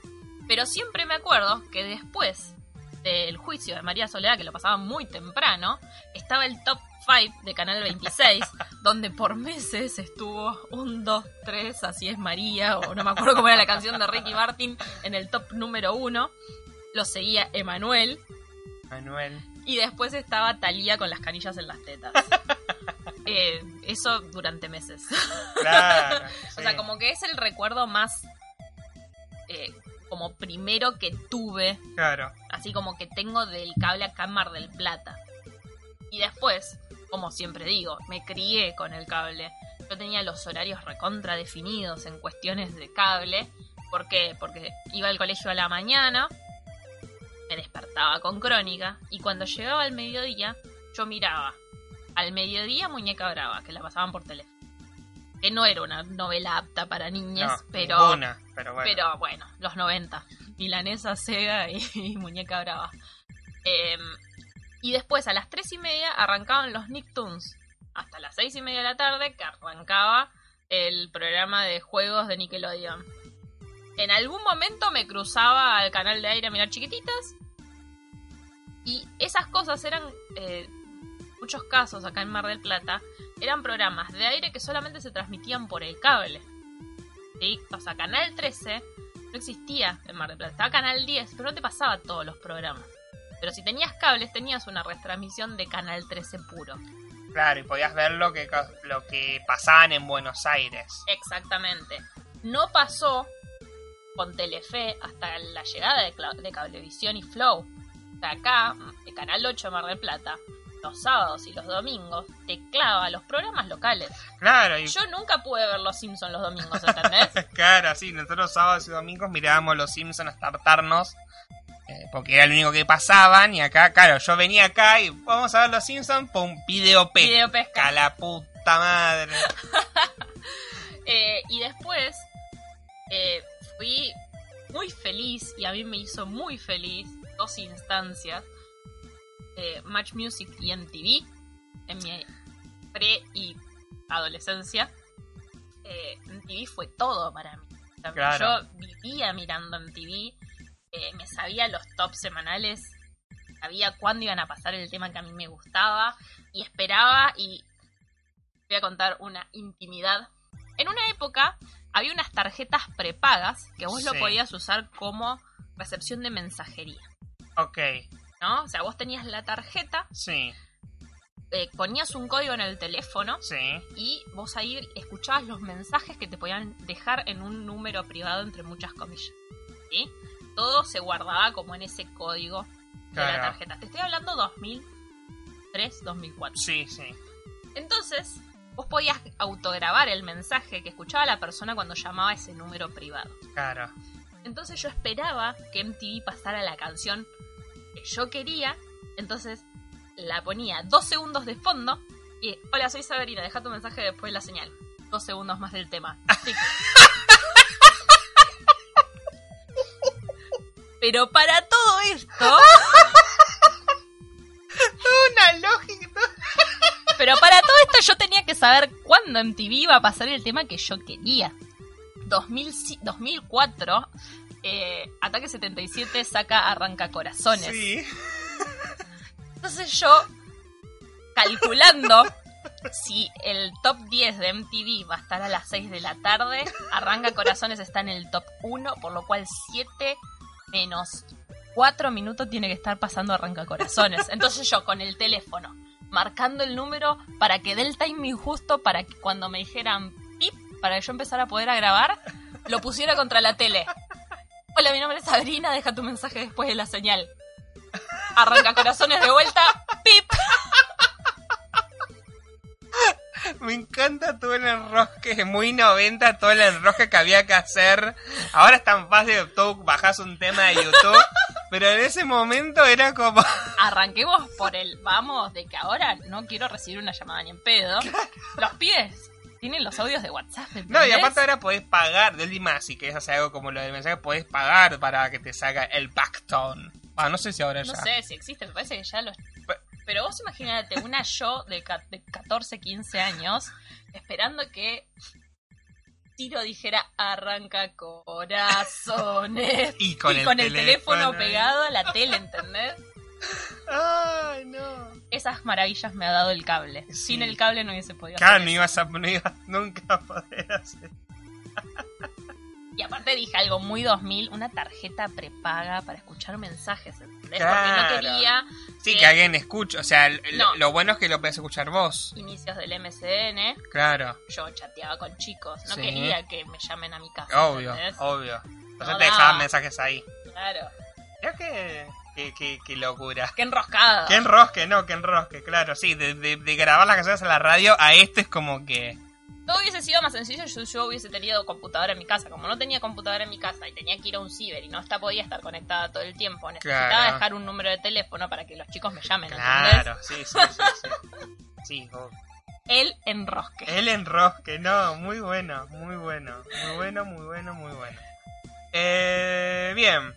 Pero siempre me acuerdo que después del juicio de María Soledad, que lo pasaba muy temprano, estaba el top 5 de Canal 26, donde por meses estuvo un, dos, tres, así es María, o no me acuerdo cómo era la canción de Ricky Martin, en el top número uno. Lo seguía Emanuel. Manuel. Y después estaba Talía con las canillas en las tetas. Eh, eso durante meses. Claro. o sea, como que es el recuerdo más eh, como primero que tuve. Claro. Así como que tengo del cable acá en Mar del Plata. Y después, como siempre digo, me crié con el cable. Yo tenía los horarios recontra definidos en cuestiones de cable. ¿Por qué? Porque iba al colegio a la mañana, me despertaba con crónica y cuando llegaba al mediodía yo miraba al mediodía Muñeca Brava, que la pasaban por teléfono. Que no era una novela apta para niñas, No, pero, ninguna, pero bueno. pero bueno, los 90. Milanesa, Sega y, y Muñeca Brava. Em, y después a las 3 y media arrancaban los Nicktoons. Hasta las 6 y media de la tarde que arrancaba el programa de juegos de Nickelodeon. En algún momento me cruzaba al canal de aire a mirar chiquititas. Y esas cosas eran, eh, muchos casos acá en Mar del Plata, eran programas de aire que solamente se transmitían por el cable. ¿Sí? O sea, Canal 13 no existía en Mar del Plata. Estaba Canal 10, pero no te pasaba todos los programas. Pero si tenías cables, tenías una retransmisión de Canal 13 puro. Claro, y podías ver lo que, lo que pasaban en Buenos Aires. Exactamente. No pasó con Telefe hasta la llegada de, Cablevisión y Flow. Sea, acá, el Canal 8 de Mar del Plata, los sábados y los domingos, te clava los programas locales. Claro, y Yo nunca pude ver Los Simpsons los domingos, ¿entendés? claro, sí, nosotros sábados y domingos mirábamos los Simpsons hasta hartarnos. eh, porque era lo único que pasaban. Y acá, claro, yo venía acá y vamos a ver los Simpsons. Pum, video pesca. Video pesca. la puta madre. Eh, y después eh, fui muy feliz y a mí me hizo muy feliz dos instancias. eh, Match Music y MTV en mi pre y adolescencia. Eh, MTV fue todo para mí. O sea, Claro. Yo vivía mirando MTV, eh, me sabía los tops semanales, sabía cuándo iban a pasar el tema que a mí me gustaba y esperaba y voy a contar una intimidad. En una época había unas tarjetas prepagas que vos lo podías usar como recepción de mensajería, Ok, ¿no? O sea, vos tenías la tarjeta, sí, eh, ponías un código en el teléfono sí. y vos ahí escuchabas los mensajes que te podían dejar en un número privado entre muchas comillas. ¿Sí? Todo se guardaba como en ese código de la tarjeta. Te estoy hablando 2003, 2004. Sí, sí. Entonces, vos podías autograbar el mensaje que escuchaba la persona cuando llamaba a ese número privado. Claro. Entonces yo esperaba que MTV pasara la canción que yo quería. Entonces la ponía dos segundos de fondo y hola soy Sabrina, deja tu mensaje después de la señal. Dos segundos más del tema. Pero para todo esto, Una lógica. Pero para todo esto yo tenía que saber cuándo MTV iba a pasar el tema que yo quería. 2000 si- 2004, eh, Ataque 77 saca Arranca Corazones. Sí. Entonces yo, calculando si el top 10 de MTV va a estar a las 6 de la tarde, Arranca Corazones está en el top 1, por lo cual 7 menos 4 minutos tiene que estar pasando Arranca Corazones. Entonces yo con el teléfono, marcando el número para que dé el timing justo para que cuando me dijeran pip, para que yo empezara a poder a grabar, lo pusiera contra la tele. Hola, mi nombre es Sabrina, deja tu mensaje después de la señal. Arranca corazones de vuelta, pip. Me encanta todo el enrosque, muy 90 todo el enrosque que había que hacer. Ahora es tan fácil, tú bajas un tema de YouTube, pero en ese momento era como... Arranquemos por el vamos de que ahora no quiero recibir una llamada ni en pedo. Los pies tienen los audios de WhatsApp. No, y aparte ahora podés pagar, de última, si querés hacer algo como lo del mensaje, podés pagar para que te salga el backtone. Ah, no sé si ahora No ya. sé si existe, me parece que ya los... Pero vos imagínate una yo de, de 14, 15 años esperando que Tiro dijera arranca corazones Y con el el teléfono teléfono ahí. pegado a la tele, ¿entendés? Ay, no. Esas maravillas me ha dado el cable. Sí. Sin el cable no hubiese podido Claro, hacer no ibas a, no ibas nunca a poder hacer. Y aparte dije algo muy 2000, una tarjeta prepaga para escuchar mensajes, ¿entendés? Claro. Porque no quería Sí, que- que alguien escuche. O sea, No. lo bueno es que lo puedes escuchar vos. inicios del MCN, Claro. yo chateaba con chicos, no Sí. quería que me llamen a mi casa. Obvio, ¿entendés? obvio. Entonces No te da. dejaban mensajes ahí. Claro. Mira que, que, que, que locura. Qué enroscado. Que enrosque, no, que enrosque, claro, sí. De, de, de grabar las canciones a la radio a este es como que. Todo hubiese sido más sencillo si yo hubiese tenido computadora en mi casa. Como no tenía computadora en mi casa y tenía que ir a un ciber y no está, podía estar conectada todo el tiempo, necesitaba Claro. dejar un número de teléfono para que los chicos me llamen, ¿entendés? Claro, sí, sí, sí. Sí, sí o- El enrosque. el enrosque, no, muy bueno, muy bueno. Muy bueno, muy bueno, muy bueno. Eh, bien.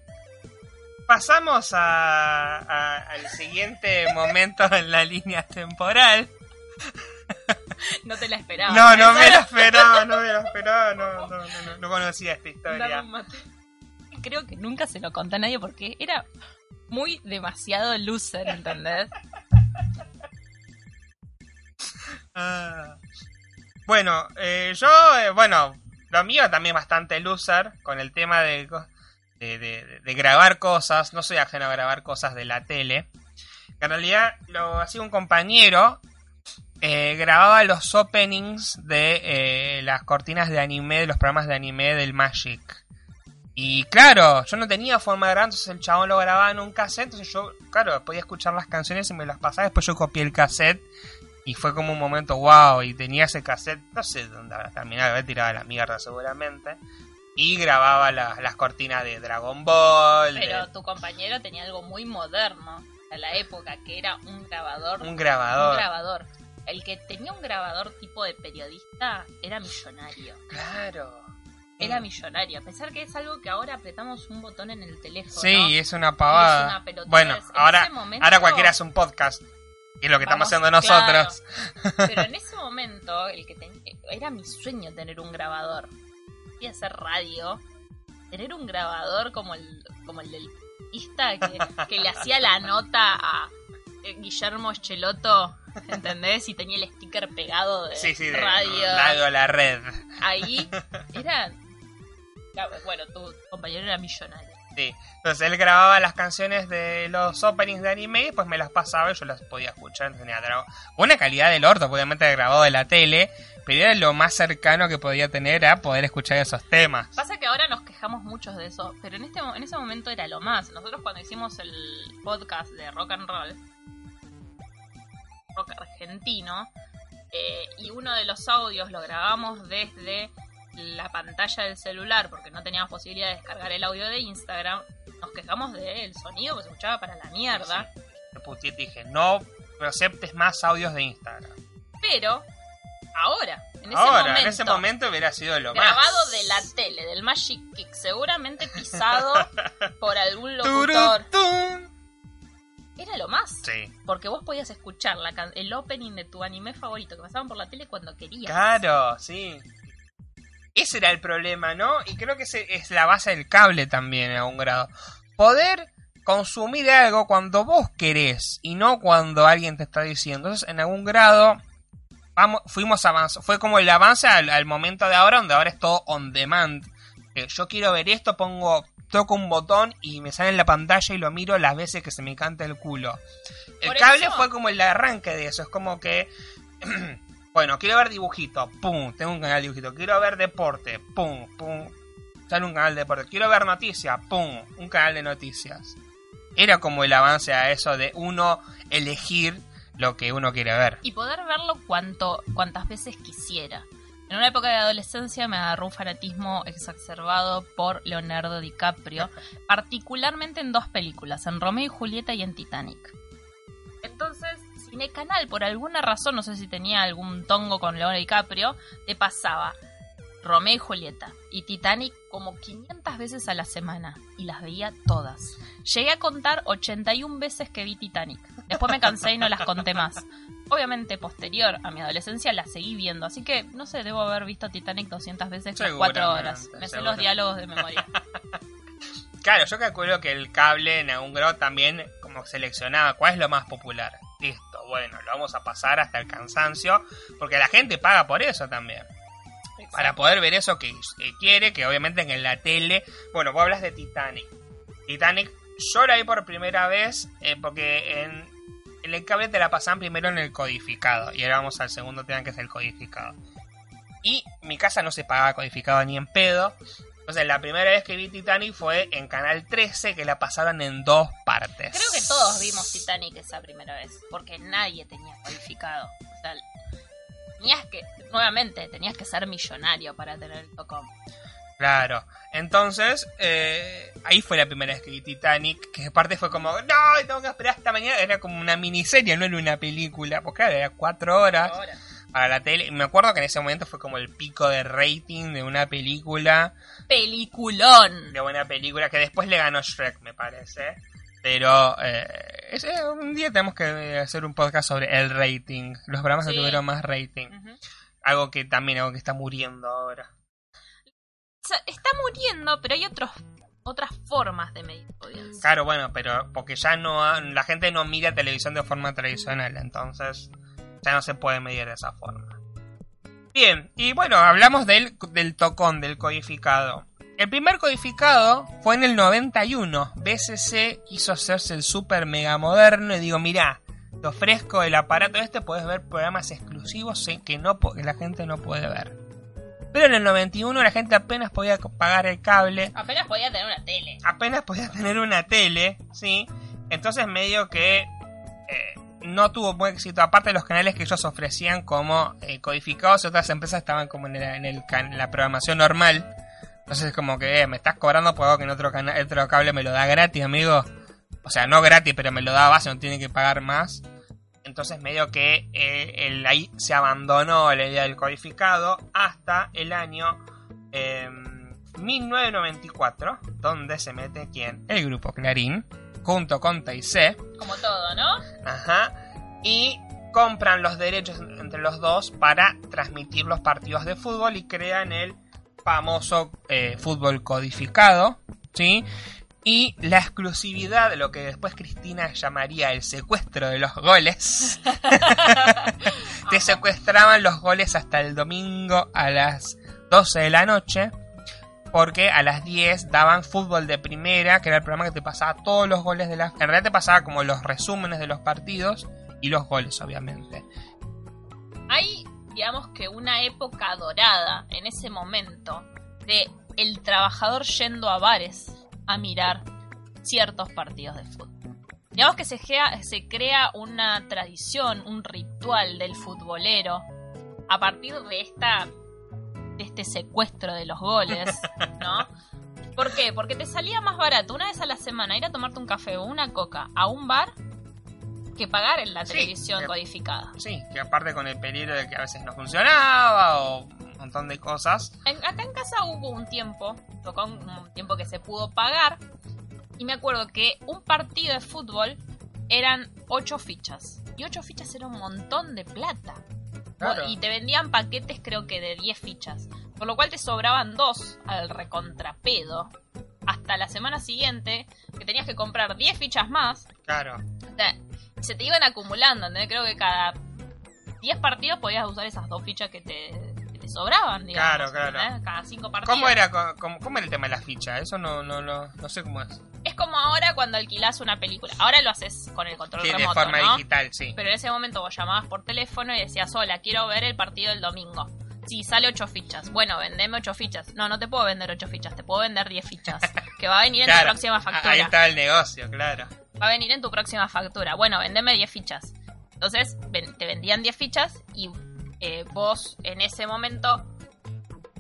Pasamos a, a- al siguiente momento en la línea temporal. No te la esperaba. No, no me lo esperaba, no me lo esperaba, no, no, no, no, no conocía esta historia. Creo que nunca se lo conté a nadie porque era muy demasiado loser, ¿entendés? Ah. Bueno, eh, yo, eh, bueno, lo mío también bastante loser con el tema de, de, grabar cosas. No soy ajeno a grabar cosas de la tele. En realidad lo hacía un compañero. eh, grababa los openings de eh, las cortinas de anime, de los programas de anime del Magic. Y claro, yo no tenía forma de grabar, entonces el chabón lo grababa en un cassette, entonces yo, claro, podía escuchar las canciones y me las pasaba, después yo copié el cassette y fue como un momento wow, y tenía ese cassette, no sé dónde habrá terminado, haber tirado a la mierda seguramente, y grababa la- las cortinas de Dragon Ball, de- Pero tu compañero tenía algo muy moderno a la época, que era un grabador. un grabador. Un grabador. El que tenía un grabador tipo de periodista era millonario. Claro. Era millonario. A pesar que es algo que ahora apretamos un botón en el teléfono. Sí, es una pavada. Es una bueno, En ahora, momento- ahora cualquiera hace un podcast. Y es lo que estamos haciendo nosotros. Pero en ese momento, el que ten- era mi sueño tener un grabador. Y hacer radio. Tener un grabador como el, como el del periodista que, que le hacía la nota a eh, Guillermo Echeloto, ¿entendés? Y tenía el sticker pegado de Sí, sí, de radio. a la red. Ahí era... Bueno, tu compañero era millonario. Sí. Entonces él grababa las canciones de los openings de anime y después me las pasaba y yo las podía escuchar. Tenía una calidad del orto, obviamente grabado de la tele, pero era lo más cercano que podía tener a poder escuchar esos temas. Pasa que ahora nos quejamos muchos de eso, pero en este en ese momento era lo más. Nosotros cuando hicimos el podcast de rock and roll, rock argentino, eh, y uno de los audios lo grabamos desde la pantalla del celular porque no teníamos posibilidad de descargar el audio de Instagram, nos quejamos del sonido que se escuchaba para la mierda. Puteé y dije, no aceptes más audios de Instagram. Pero ahora, en ese Ahora, momento, en ese momento hubiera sido lo grabado más. de la tele, del Magic Kick, seguramente pisado por algún locutor. Era lo más. Sí. Porque vos podías escuchar la can- el opening de tu anime favorito que pasaban por la tele cuando querías. Claro, sí. Ese era el problema, ¿no? Y creo que ese es la base del cable también a un grado. Poder consumir algo cuando vos querés y no cuando alguien te está diciendo. Entonces, en algún grado, vamos, fuimos avanzando. Fue como el avance al, al momento de ahora, donde ahora es todo on demand. Que yo quiero ver esto, pongo, toco un botón y me sale en la pantalla y lo miro las veces que se me canta el culo. El cable eso- fue como el arranque de eso. Es como que. Bueno, quiero ver dibujito, pum, tengo un canal de dibujito. Quiero ver deporte, pum, pum, sale un canal de deporte. Quiero ver noticias, pum, un canal de noticias. Era como el avance a eso de uno elegir lo que uno quiere ver. Y poder verlo cuanto, cuantas veces quisiera. En una época de adolescencia me agarró un fanatismo exacerbado por Leonardo DiCaprio, particularmente en dos películas, en Romeo y Julieta y en Titanic. Entonces, Cinecanal, por alguna razón, no sé si tenía algún tongo con Leonardo DiCaprio, te pasaba Romeo y Julieta y Titanic como 500 veces a la semana y las veía todas. Llegué a contar 81 veces que vi Titanic. Después me cansé y no las conté más. Obviamente, posterior a mi adolescencia la seguí viendo, así que no sé, debo haber visto Titanic 200 veces las 4 horas. Me sé los diálogos de memoria. Claro, yo calculo que el cable en algún grado también como seleccionaba cuál es lo más popular. Listo, bueno, lo vamos a pasar hasta el cansancio, porque la gente paga por eso también. Para poder ver eso que, quiere, que obviamente en la tele... Bueno, vos hablas de Titanic. Titanic, yo la vi por primera vez eh, porque en, el cable te la pasaban primero en el codificado. Y ahora vamos al segundo tema que es el codificado. Y mi casa no se pagaba codificado ni en pedo. Entonces, la primera vez que vi Titanic fue en Canal 13, que la pasaron en dos partes. Creo que todos vimos Titanic esa primera vez, porque nadie tenía codificado. O sea, tenías que, nuevamente, tenías que ser millonario para tener el tocón. Claro, entonces eh, ahí fue la primera vez que vi Titanic, que aparte fue como, no, tengo que esperar hasta mañana, era como una miniserie, no era una película, porque claro, era cuatro horas, para la tele. Me acuerdo que en ese momento fue como el pico de rating de una película. Peliculón. De buena película, que después le ganó Shrek, me parece. Pero eh, un día tenemos que hacer un podcast sobre el rating, los programas que tuvieron más rating. Algo que también, algo que está muriendo ahora está muriendo, pero hay otros otras formas de medir audiencia. Claro, bueno, pero porque ya no la gente no mira televisión de forma tradicional, entonces ya no se puede medir de esa forma. Bien, y bueno, hablamos del, del tocón, del codificado. El primer codificado fue en el 91. BCC quiso hacerse el super mega moderno y digo, mira, te ofrezco el aparato este, puedes ver programas exclusivos que, no, que la gente no puede ver. Pero en el 91 la gente apenas podía pagar el cable. Apenas podía tener una tele. Apenas podía tener una tele, ¿sí? Entonces medio que eh, no tuvo buen éxito. Aparte de los canales que ellos ofrecían como eh, codificados, otras empresas estaban como en, el, la programación normal. Entonces como que eh, me estás cobrando por algo que en otro, canal, otro cable me lo da gratis, amigo. O sea, no gratis, pero me lo da base, no tiene que pagar más. Entonces medio que eh, ahí se abandonó la idea del codificado hasta el año 1994, em, donde se mete quién? El grupo Clarín, junto con TIC. Como todo, ¿no? Ajá. Y compran los derechos entre los dos para transmitir los partidos de fútbol y crean el famoso eh, fútbol codificado, ¿sí? Y la exclusividad de lo que después Cristina llamaría el secuestro de los goles. Te secuestraban los goles hasta el domingo a las 12 de la noche. Porque a las 10 daban fútbol de primera, que era el programa que te pasaba todos los goles de la... En realidad te pasaba como los resúmenes de los partidos y los goles, obviamente. Hay, digamos que una época dorada en ese momento de el trabajador yendo a bares a mirar ciertos partidos de fútbol. Digamos que se crea, se crea una tradición, un ritual del futbolero a partir de esta de este secuestro de los goles, ¿no? ¿Por qué? Porque te salía más barato una vez a la semana ir a tomarte un café o una coca a un bar que pagar en la televisión codificada. Sí, que aparte con el peligro de que a veces no funcionaba o montón de cosas. acá en casa hubo un tiempo, tocó un tiempo que se pudo pagar, y me acuerdo que un partido de fútbol eran ocho fichas. Y ocho fichas era un montón de plata. Y te vendían paquetes creo que de 10 fichas. Por lo cual te sobraban dos al recontrapedo. Hasta la semana siguiente, que tenías que comprar 10 fichas más. Claro. se te iban acumulando, Creo que cada 10 partidos podías usar esas dos fichas que te, sobraban, digamos. Claro, claro. Cada cinco partidos. ¿Cómo era, cómo, era el tema de la ficha? Eso no, no, no, no sé cómo es. Es como ahora cuando alquilás una película. Ahora lo haces con el control remoto, de forma digital, sí. Pero en ese momento vos llamabas por teléfono y decías, hola, quiero ver el partido del domingo. Sí, sale ocho fichas. Bueno, vendeme ocho fichas. No, no te puedo vender ocho fichas, te puedo vender diez fichas. Que va a venir en tu próxima factura. Ahí está el negocio, claro. Va a venir en tu próxima factura. Bueno, vendeme diez fichas. Entonces, te vendían diez fichas y eh, vos en ese momento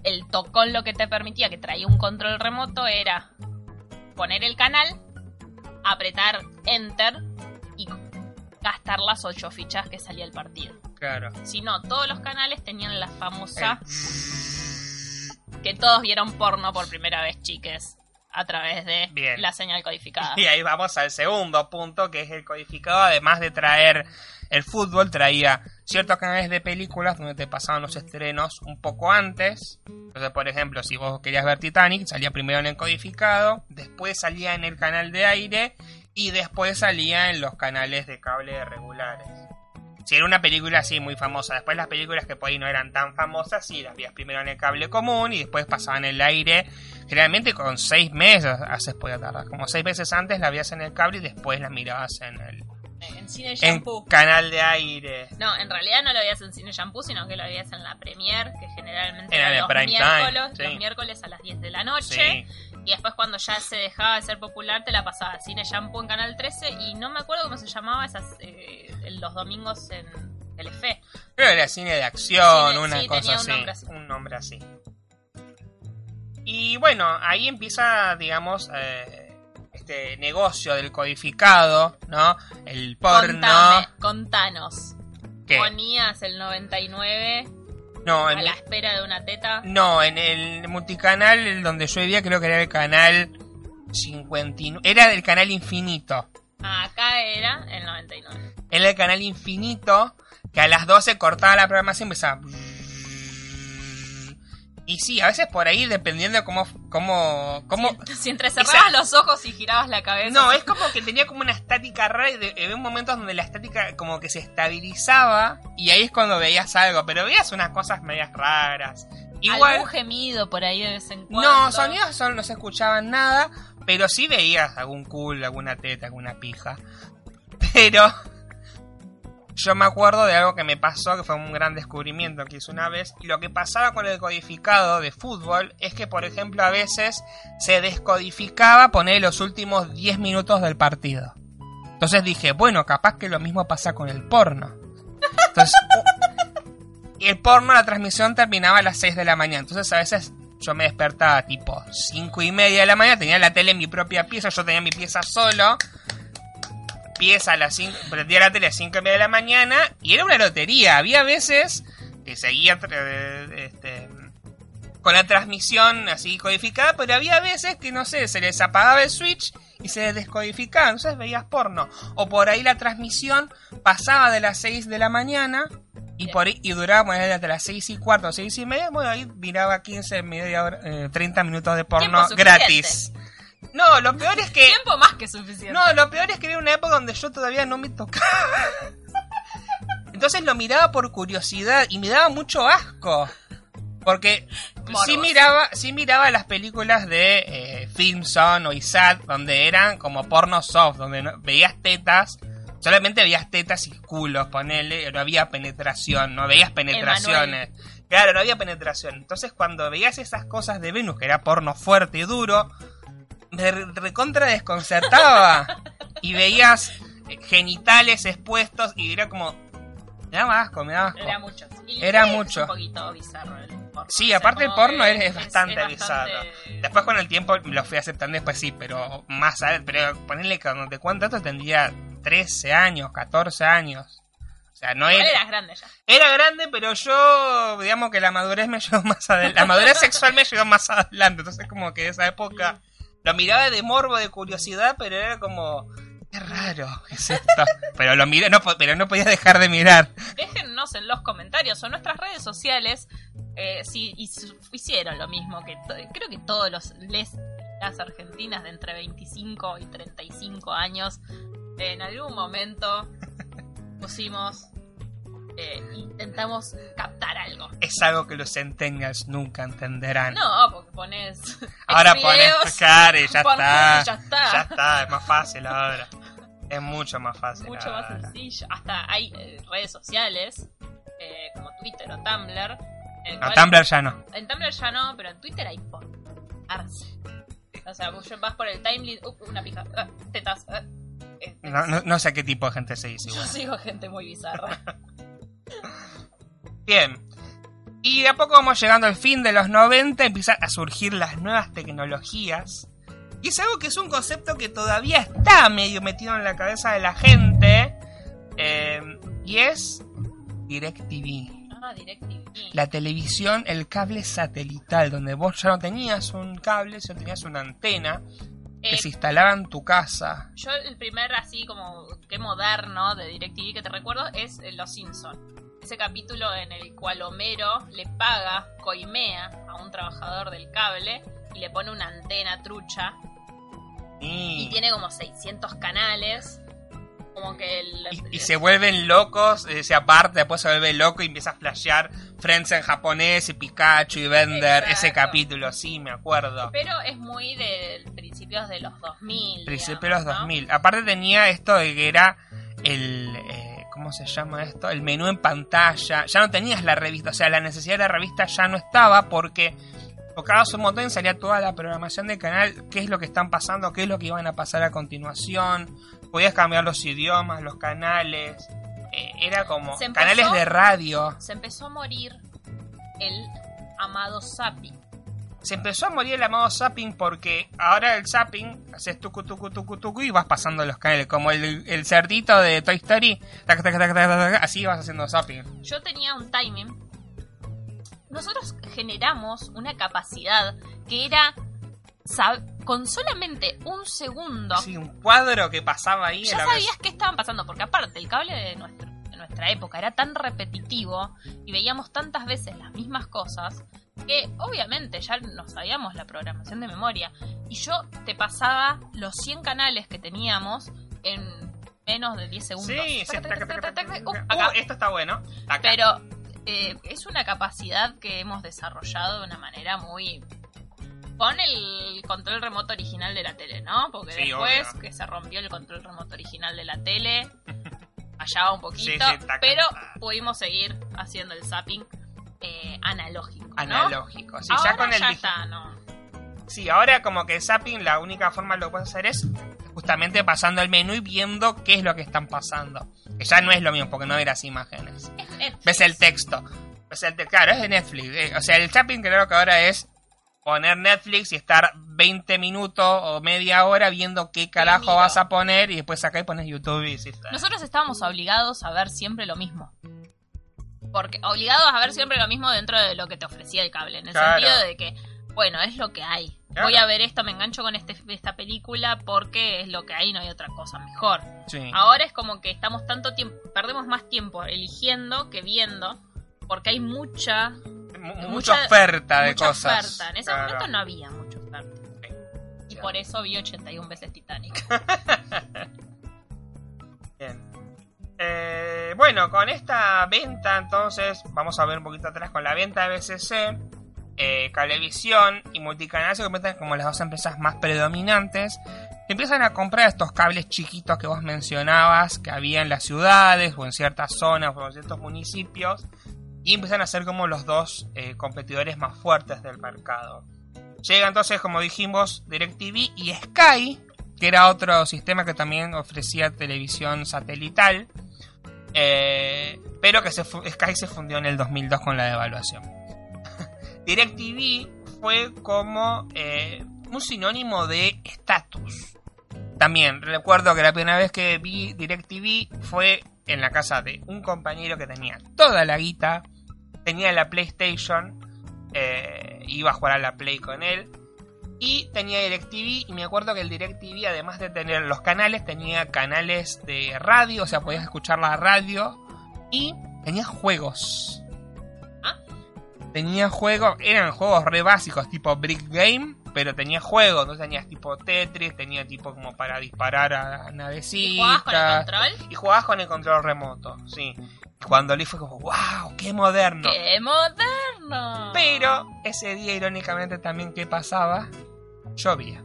el tocón lo que te permitía, que traía un control remoto, era poner el canal, apretar enter y gastar las ocho fichas que salía el partido. Claro. Si no, todos los canales tenían la famosa... Que todos vieron porno por primera vez, chiques a través de la señal codificada. Y ahí vamos al segundo punto, que es el codificado, además de traer el fútbol, traía ciertos canales de películas donde te pasaban los estrenos un poco antes. Entonces, por ejemplo, si vos querías ver Titanic, salía primero en el codificado, después salía en el canal de aire y después salía en los canales de cable regulares. Si era una película así muy famosa, después las películas que por ahí no eran tan famosas, sí, las vías primero en el cable común y después pasaban en el aire. Generalmente con seis meses haces podía tardar. Como seis meses antes la vías en el cable y después la mirabas en el en Cine en Shampoo. canal de aire. No, en realidad no lo veías en Cine Shampoo, sino que lo veías en la Premiere, que generalmente Era de los, miércoles, time, sí. los miércoles a las 10 de la noche. Sí. Y después cuando ya se dejaba de ser popular te la pasaba Cine Shampoo en Canal 13 y no me acuerdo cómo se llamaba esas eh, los domingos en Telefe. Creo que era cine de acción, Cine- una sí, cosa un así. Un nombre así. Y bueno, ahí empieza, digamos, eh, este negocio del codificado, ¿no? El porno. Contame, contanos. ¿Qué? Ponías el 99 No, a en, la espera de una teta. no, en el multicanal donde yo vivía creo que era el canal 59. Era del canal infinito. Acá era el 99. Era el canal infinito que a las 12 cortaba la programación y empezaba. Y sí, a veces por ahí, dependiendo de cómo. cómo, cómo Si entrecerrabas los ojos y girabas la cabeza. no, es como que tenía como una estática rara y había momentos donde la estática como que se estabilizaba y ahí es cuando veías algo, pero veías unas cosas medias raras. Igual. Algún gemido por ahí de vez en cuando. No, sonidos son- no se escuchaban nada, pero sí veías algún culo, alguna teta, alguna pija. Pero yo me acuerdo de algo que me pasó, que fue un gran descubrimiento que hice una vez. Y lo que pasaba con el codificado de fútbol es que, por ejemplo, a veces se descodificaba poner los últimos 10 minutos del partido. Entonces dije, bueno, capaz que lo mismo pasa con el porno. Entonces, y el porno, la transmisión terminaba a las 6 de la mañana. Entonces a veces yo me despertaba tipo 5 y media de la mañana, tenía la tele en mi propia pieza, yo tenía mi pieza solo. Pieza a las 5, prendía la tele a las 5 y media de la mañana y era una lotería. Había veces que seguía eh, este, con la transmisión así codificada, pero había veces que no sé, se les apagaba el switch y se descodificaba, entonces veías porno. O por ahí la transmisión pasaba de las 6 de la mañana y por ahí, y duraba bueno, hasta las 6 y cuarto, 6 y media, bueno, ahí miraba 15, media hora, eh, 30 minutos de porno gratis. No, lo peor es que... Tiempo más que suficiente. No, lo peor es que era una época donde yo todavía no me tocaba. Entonces lo miraba por curiosidad y me daba mucho asco. Porque sí miraba, sí miraba las películas de eh, Filmson o Isat, donde eran como porno soft, donde no- veías tetas, solamente veías tetas y culos, ponele, no había penetración, no veías penetraciones. Claro, no había penetración. Entonces cuando veías esas cosas de Venus, que era porno fuerte y duro, recontra desconcertaba. y veías genitales expuestos y era como... Me daba asco, me daba asco. Era mucho. Y Era es mucho. un poquito bizarro el porno. Sí, O sea, aparte el porno es, es bastante bizarro. Después con el tiempo lo fui aceptando después sí, pero más pero ponerle cuando te cuento esto tendría 13 años, 14 años. O sea, no era eras grande ya. era grande, pero yo digamos que la madurez me llevó más adelante. La madurez sexual me llevó más adelante, entonces como que esa época lo miraba de morbo, de curiosidad, pero era como qué raro, ¿qué es esto? Pero lo miré, no, pero no podía dejar de mirar. Déjennos en los comentarios o en nuestras redes sociales eh, si hicieron lo mismo que creo que todos los les las argentinas de entre 25 y 35 años en algún momento pusimos eh, intentamos captar algo. Es algo que los centennials nunca entenderán. No, porque pones Ahora pones cara y ya pon- está. ya está. Ya está, es más fácil ahora. Es mucho más fácil. mucho más ahora. sencillo. Hasta hay eh, redes sociales eh, como Twitter o Tumblr. en No, cual- Tumblr ya no. En Tumblr ya no, pero en Twitter hay por. O sea, vos vas por el timeline, uh, una pija, ah, tetas. es- No, no- no sé a qué tipo de gente se dice Yo sigo gente muy bizarra. Bien. Y de a poco vamos llegando al fin de los 90, empiezan a surgir las nuevas tecnologías. Y es algo que es un concepto que todavía está medio metido en la cabeza de la gente. eh, y es DirecTV. ah, DirecTV. La televisión, el cable satelital, donde vos ya no tenías un cable, sino tenías una antena que Eh, se instalaba en tu casa. Yo el primer así como que moderno de DirecTV que te recuerdo es eh, Los Simpson. Ese capítulo en el cual Homero le paga, coimea a un trabajador del cable y le pone una antena trucha Y tiene como 600 canales. Como que el, y, y, se vuelven locos, eh, se aparte, después se vuelve loco y empieza a flashear Friends en japonés y Pikachu y Bender, Exacto. ese capítulo, sí, me acuerdo. Pero es muy de principios de los 2000. Principios de los ¿no? 2000. Aparte tenía esto de que era el... eh, ¿Cómo se llama esto? El menú en pantalla. Ya no tenías la revista, o sea, la necesidad de la revista ya no estaba porque tocabas un montón y salía toda la programación del canal, qué es lo que están pasando, qué es lo que iban a pasar a continuación. Podías cambiar los idiomas, los canales. eh, era como empezó- canales de radio. Se empezó a morir el amado Zapping. Se empezó a morir el amado zapping porque ahora el zapping haces tucu tucu tucu tucu y vas pasando los canales. Como el, el cerdito de Toy Story. tac, tac, tac, así vas haciendo zapping. Yo tenía un timing. Nosotros generamos una capacidad que era con solamente un segundo. Sí, un cuadro que pasaba ahí. ya sabías qué estaban pasando, porque aparte el cable de, nuestro, de nuestra época era tan repetitivo y veíamos tantas veces las mismas cosas que obviamente ya no sabíamos la programación de memoria. Y yo te pasaba los 100 canales que teníamos en menos de 10 segundos. Sí, sí. Acá, esto está bueno. Pero eh, es una capacidad que hemos desarrollado de una manera muy... Con el control remoto original de la tele, ¿no? Porque Sí, después obvio. que se rompió el control remoto original de la tele, fallaba un poquito, Sí, sí, taca, pero pudimos seguir haciendo el zapping eh, analógico. ¿no? Analógico. Sí, Ahora ya con el ya digi- está, ¿no? Sí, ahora como que el zapping, la única forma lo puedes hacer es justamente pasando el menú y viendo qué es lo que están pasando. Que ya no es lo mismo porque no verás imágenes. Ves el texto. Ves el te- claro, es de Netflix. eh, O sea, el zapping creo que ahora es poner Netflix y estar 20 minutos o media hora viendo qué carajo vas a poner y después acá y pones YouTube y sí, está. Nosotros estábamos obligados a ver siempre lo mismo. Porque obligados a ver siempre lo mismo dentro de lo que te ofrecía el cable. En el Claro. sentido de que, bueno, es lo que hay. Claro. Voy a ver esto, me engancho con este, esta película porque es lo que hay, no hay otra cosa mejor. Sí. Ahora es como que estamos tanto tiempo, perdemos más tiempo eligiendo que viendo, porque hay mucha, Mu- mucha mucha oferta de mucha cosas. oferta. En ese Claro. momento no había mucha oferta. Y por eso vi 81 veces Titanic. Bien. Eh, bueno, con esta venta, entonces, vamos a ver un poquito atrás con la venta de BCC, eh, Cablevisión y Multicanal se convierten como las dos empresas más predominantes. Empiezan a comprar estos cables chiquitos que vos mencionabas, que había en las ciudades o en ciertas zonas o en ciertos municipios, y empiezan a ser como los dos eh, competidores más fuertes del mercado. Llega entonces, como dijimos, DirecTV y Sky, que era otro sistema que también ofrecía televisión satelital, eh, pero que Sky se fundió en el 2002 con la devaluación. DirecTV fue como eh, un sinónimo de estatus. También recuerdo que la primera vez que vi DirecTV fue en la casa de un compañero que tenía toda la guita, tenía la PlayStation, eh, iba a jugar a la Play con él. Y tenía DirecTV y me acuerdo que el DirecTV además de tener los canales tenía canales de radio, o sea, podías escuchar la radio y tenía juegos. Tenía juegos, eran juegos re básicos tipo Brick Game, pero tenía juegos, no tenías tipo Tetris, tenía tipo como para disparar a ¿Y jugabas con el navecitas. control? Y jugabas con el control remoto, sí. Cuando leí fue como, wow, qué moderno. ¡Qué moderno! Pero ese día, irónicamente, también, ¿qué pasaba? Llovía.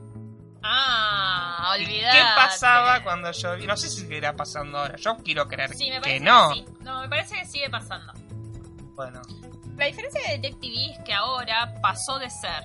Ah, ¿Y olvidate. ¿Qué pasaba cuando llovía? No sé si seguirá pasando ahora. Yo quiero creer Sí, me que no. sí. No, me parece que sigue pasando. Bueno, La diferencia de DirecTV es que ahora pasó de ser,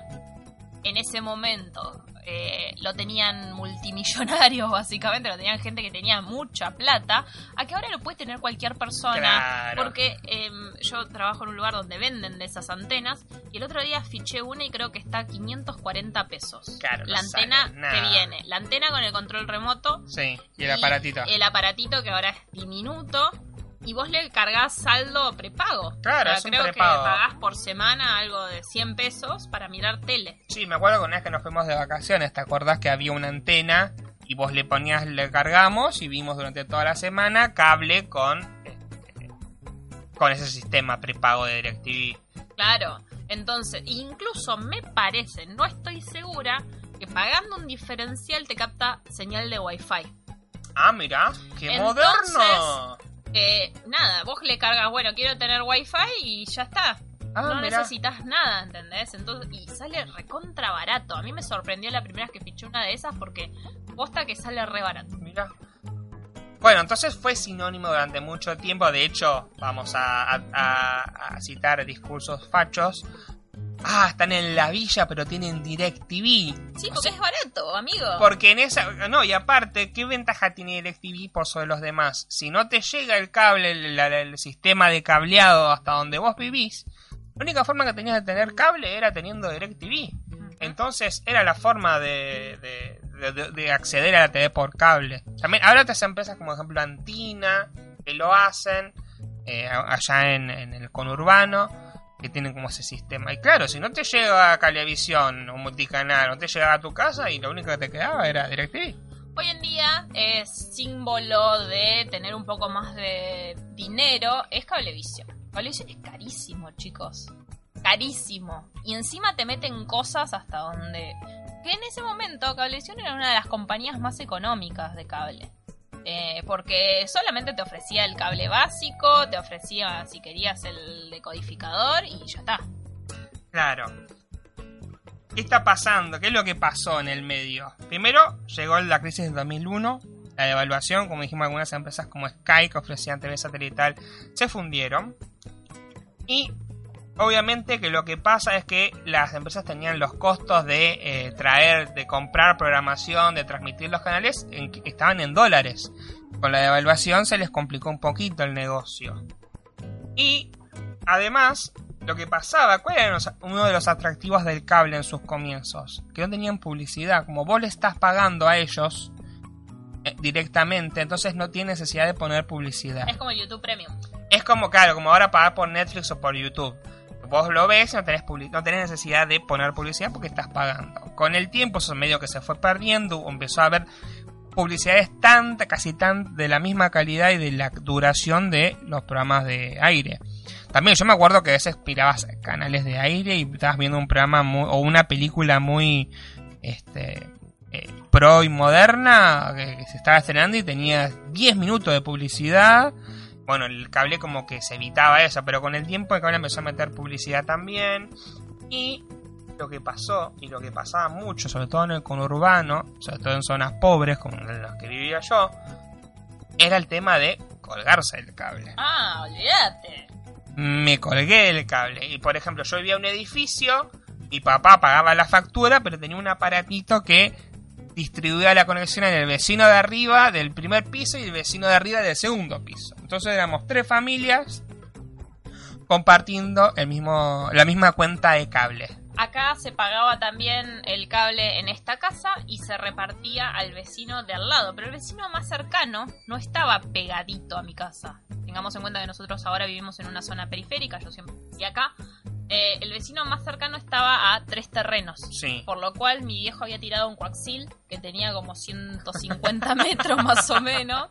en ese momento, eh, lo tenían multimillonarios, básicamente, lo tenían gente que tenía mucha plata, a que ahora lo puede tener cualquier persona. Claro. Porque em, yo trabajo en un lugar donde venden de esas antenas, y el otro día fiché una y creo que está a 540 pesos. Claro, no la antena sale que viene, la antena con el control remoto. sí. Y el aparatito. El aparatito que ahora es diminuto. Y vos le cargás saldo prepago. Claro, O sea, es un creo prepago. que pagás por semana algo de 100 pesos para mirar tele. Sí, me acuerdo que una vez que nos fuimos de vacaciones, ¿te acordás que había una antena? Y vos le ponías, le cargamos y vimos durante toda la semana cable con, este, con ese sistema prepago de DirecTV. Claro. Entonces, incluso me parece, no estoy segura, que pagando un diferencial te capta señal de wifi. Ah, mira, qué Entonces, moderno. Nada, vos le cargas, bueno, quiero tener wifi y ya está. Ah, no mirá. necesitas nada, ¿entendés? Entonces, y sale recontra barato. A mí me sorprendió la primera vez que fiché una de esas porque posta que sale re barato. Mira. Bueno, entonces fue sinónimo durante mucho tiempo. De hecho, vamos a, a- a- a citar discursos fachos. Ah, están en la villa, pero tienen DirecTV. Sí, porque es barato, amigo. Porque en esa. No, y aparte, ¿qué ventaja tiene DirecTV por sobre los demás? Si no te llega el cable, el, el- el sistema de cableado hasta donde vos vivís, la única forma que tenías de tener cable era teniendo DirecTV. Entonces era la forma de, de- de- de- de acceder a la TV por cable. También ahora otras empresas como por ejemplo Antina, que lo hacen eh, allá en, en el conurbano, que tienen como ese sistema. Y claro, si no te llega Cablevisión o multicanal, no te llegaba a tu casa y lo único que te quedaba era DirecTV. Hoy en día es símbolo de tener un poco más de dinero, es Cablevisión. Cablevisión es carísimo, chicos. Carísimo. Y encima te meten cosas hasta donde... Que en ese momento Cablevisión era una de las compañías más económicas de cable. Eh, porque solamente te ofrecía el cable básico, te ofrecía si querías el decodificador y ya está. Claro. ¿Qué está pasando? ¿Qué es lo que pasó en el medio? Primero, llegó la crisis del 2001, la devaluación, como dijimos, algunas empresas como Sky, que ofrecían TV satelital, se fundieron. Y obviamente que lo que pasa es que las empresas tenían los costos de eh, traer, de comprar programación, de transmitir los canales, en estaban en dólares. Con la devaluación se les complicó un poquito el negocio. Y además, lo que pasaba, ¿cuál era uno de los atractivos del cable en sus comienzos? Que no tenían publicidad. Como vos le estás pagando a ellos eh, directamente, entonces no tiene necesidad de poner publicidad. Es como el YouTube Premium. Es como, claro, como ahora pagar por Netflix o por YouTube. Vos lo ves no tenés, no tenés necesidad de poner publicidad porque estás pagando. Con el tiempo eso medio que se fue perdiendo, empezó a haber publicidades tan, casi tan de la misma calidad y de la duración de los programas de aire. También yo me acuerdo que a veces pirabas canales de aire y estabas viendo un programa muy- o una película muy este eh, pro y moderna que, que se estaba estrenando y tenía 10 minutos de publicidad. Bueno, el cable como que se evitaba eso, pero con el tiempo el cable empezó a meter publicidad también. Y lo que pasó, y lo que pasaba mucho, sobre todo en el conurbano, sobre todo en zonas pobres como en las que vivía yo, era el tema de colgarse el cable Ah, olvídate. me colgué del cable. Y por ejemplo, yo vivía en un edificio, mi papá pagaba la factura, pero tenía un aparatito que distribuía la conexión en el vecino de arriba del primer piso y el vecino de arriba del segundo piso. Entonces éramos tres familias compartiendo el mismo, la misma cuenta de cable. Acá se pagaba también el cable en esta casa y se repartía al vecino de al lado. Pero el vecino más cercano no estaba pegadito a mi casa. Tengamos en cuenta que nosotros ahora vivimos en una zona periférica, yo siempre y acá. Eh, el vecino más cercano estaba a tres terrenos. Sí. Por lo cual mi viejo había tirado un coaxil que tenía como 150 metros más o menos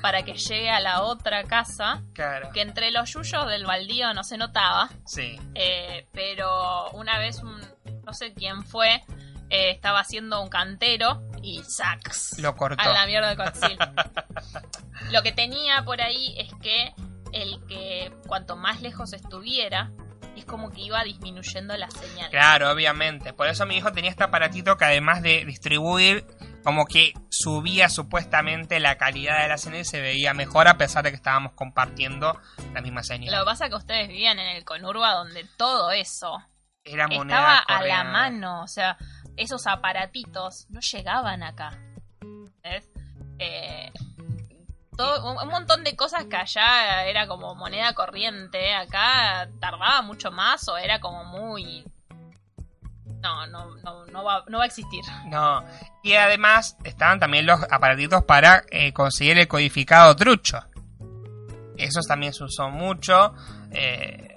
para que llegue a la otra casa. Claro. Que entre los yuyos del baldío no se notaba. Sí. Eh, pero una vez un no sé quién fue eh, estaba haciendo un cantero y sax Lo cortó. a la mierda de coaxil. Lo que tenía por ahí es que el que cuanto más lejos estuviera es como que iba disminuyendo la señal. Claro, obviamente. Por eso mi hijo tenía este aparatito que además de distribuir, como que subía supuestamente la calidad de la señal y se veía mejor a pesar de que estábamos compartiendo la misma señal. Lo que pasa es que ustedes vivían en el conurba donde todo eso Era moneda estaba a la mano, o sea, esos aparatitos no llegaban acá. ¿Ves? Eh, un, montón de cosas que allá era como moneda corriente, acá tardaba mucho más o era como muy... No, no, no, no, va, no va a existir. No. Y además estaban también los aparatitos para eh, conseguir el codificado trucho. Esos también se usó mucho. eh,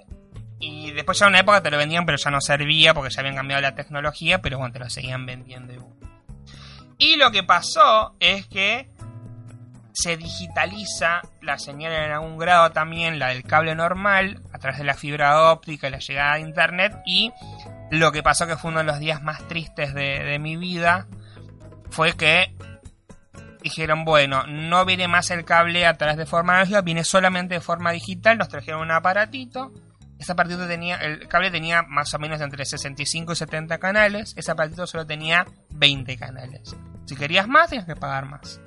y después ya en una época te lo vendían, pero ya no servía porque ya habían cambiado la tecnología, pero bueno, te lo seguían vendiendo. Y lo que pasó es que se digitaliza la señal en algún grado también, la del cable normal, a través de la fibra óptica y la llegada de internet, y Lo que pasó que fue uno de los días más tristes de, mi vida fue que dijeron, bueno, no viene más el cable a través de forma analógica, viene solamente de forma digital, nos trajeron un aparatito. Ese aparatito tenía, el cable tenía más o menos entre 65 y 70 canales, ese aparatito solo tenía 20 canales. Si querías más, tenías que pagar más.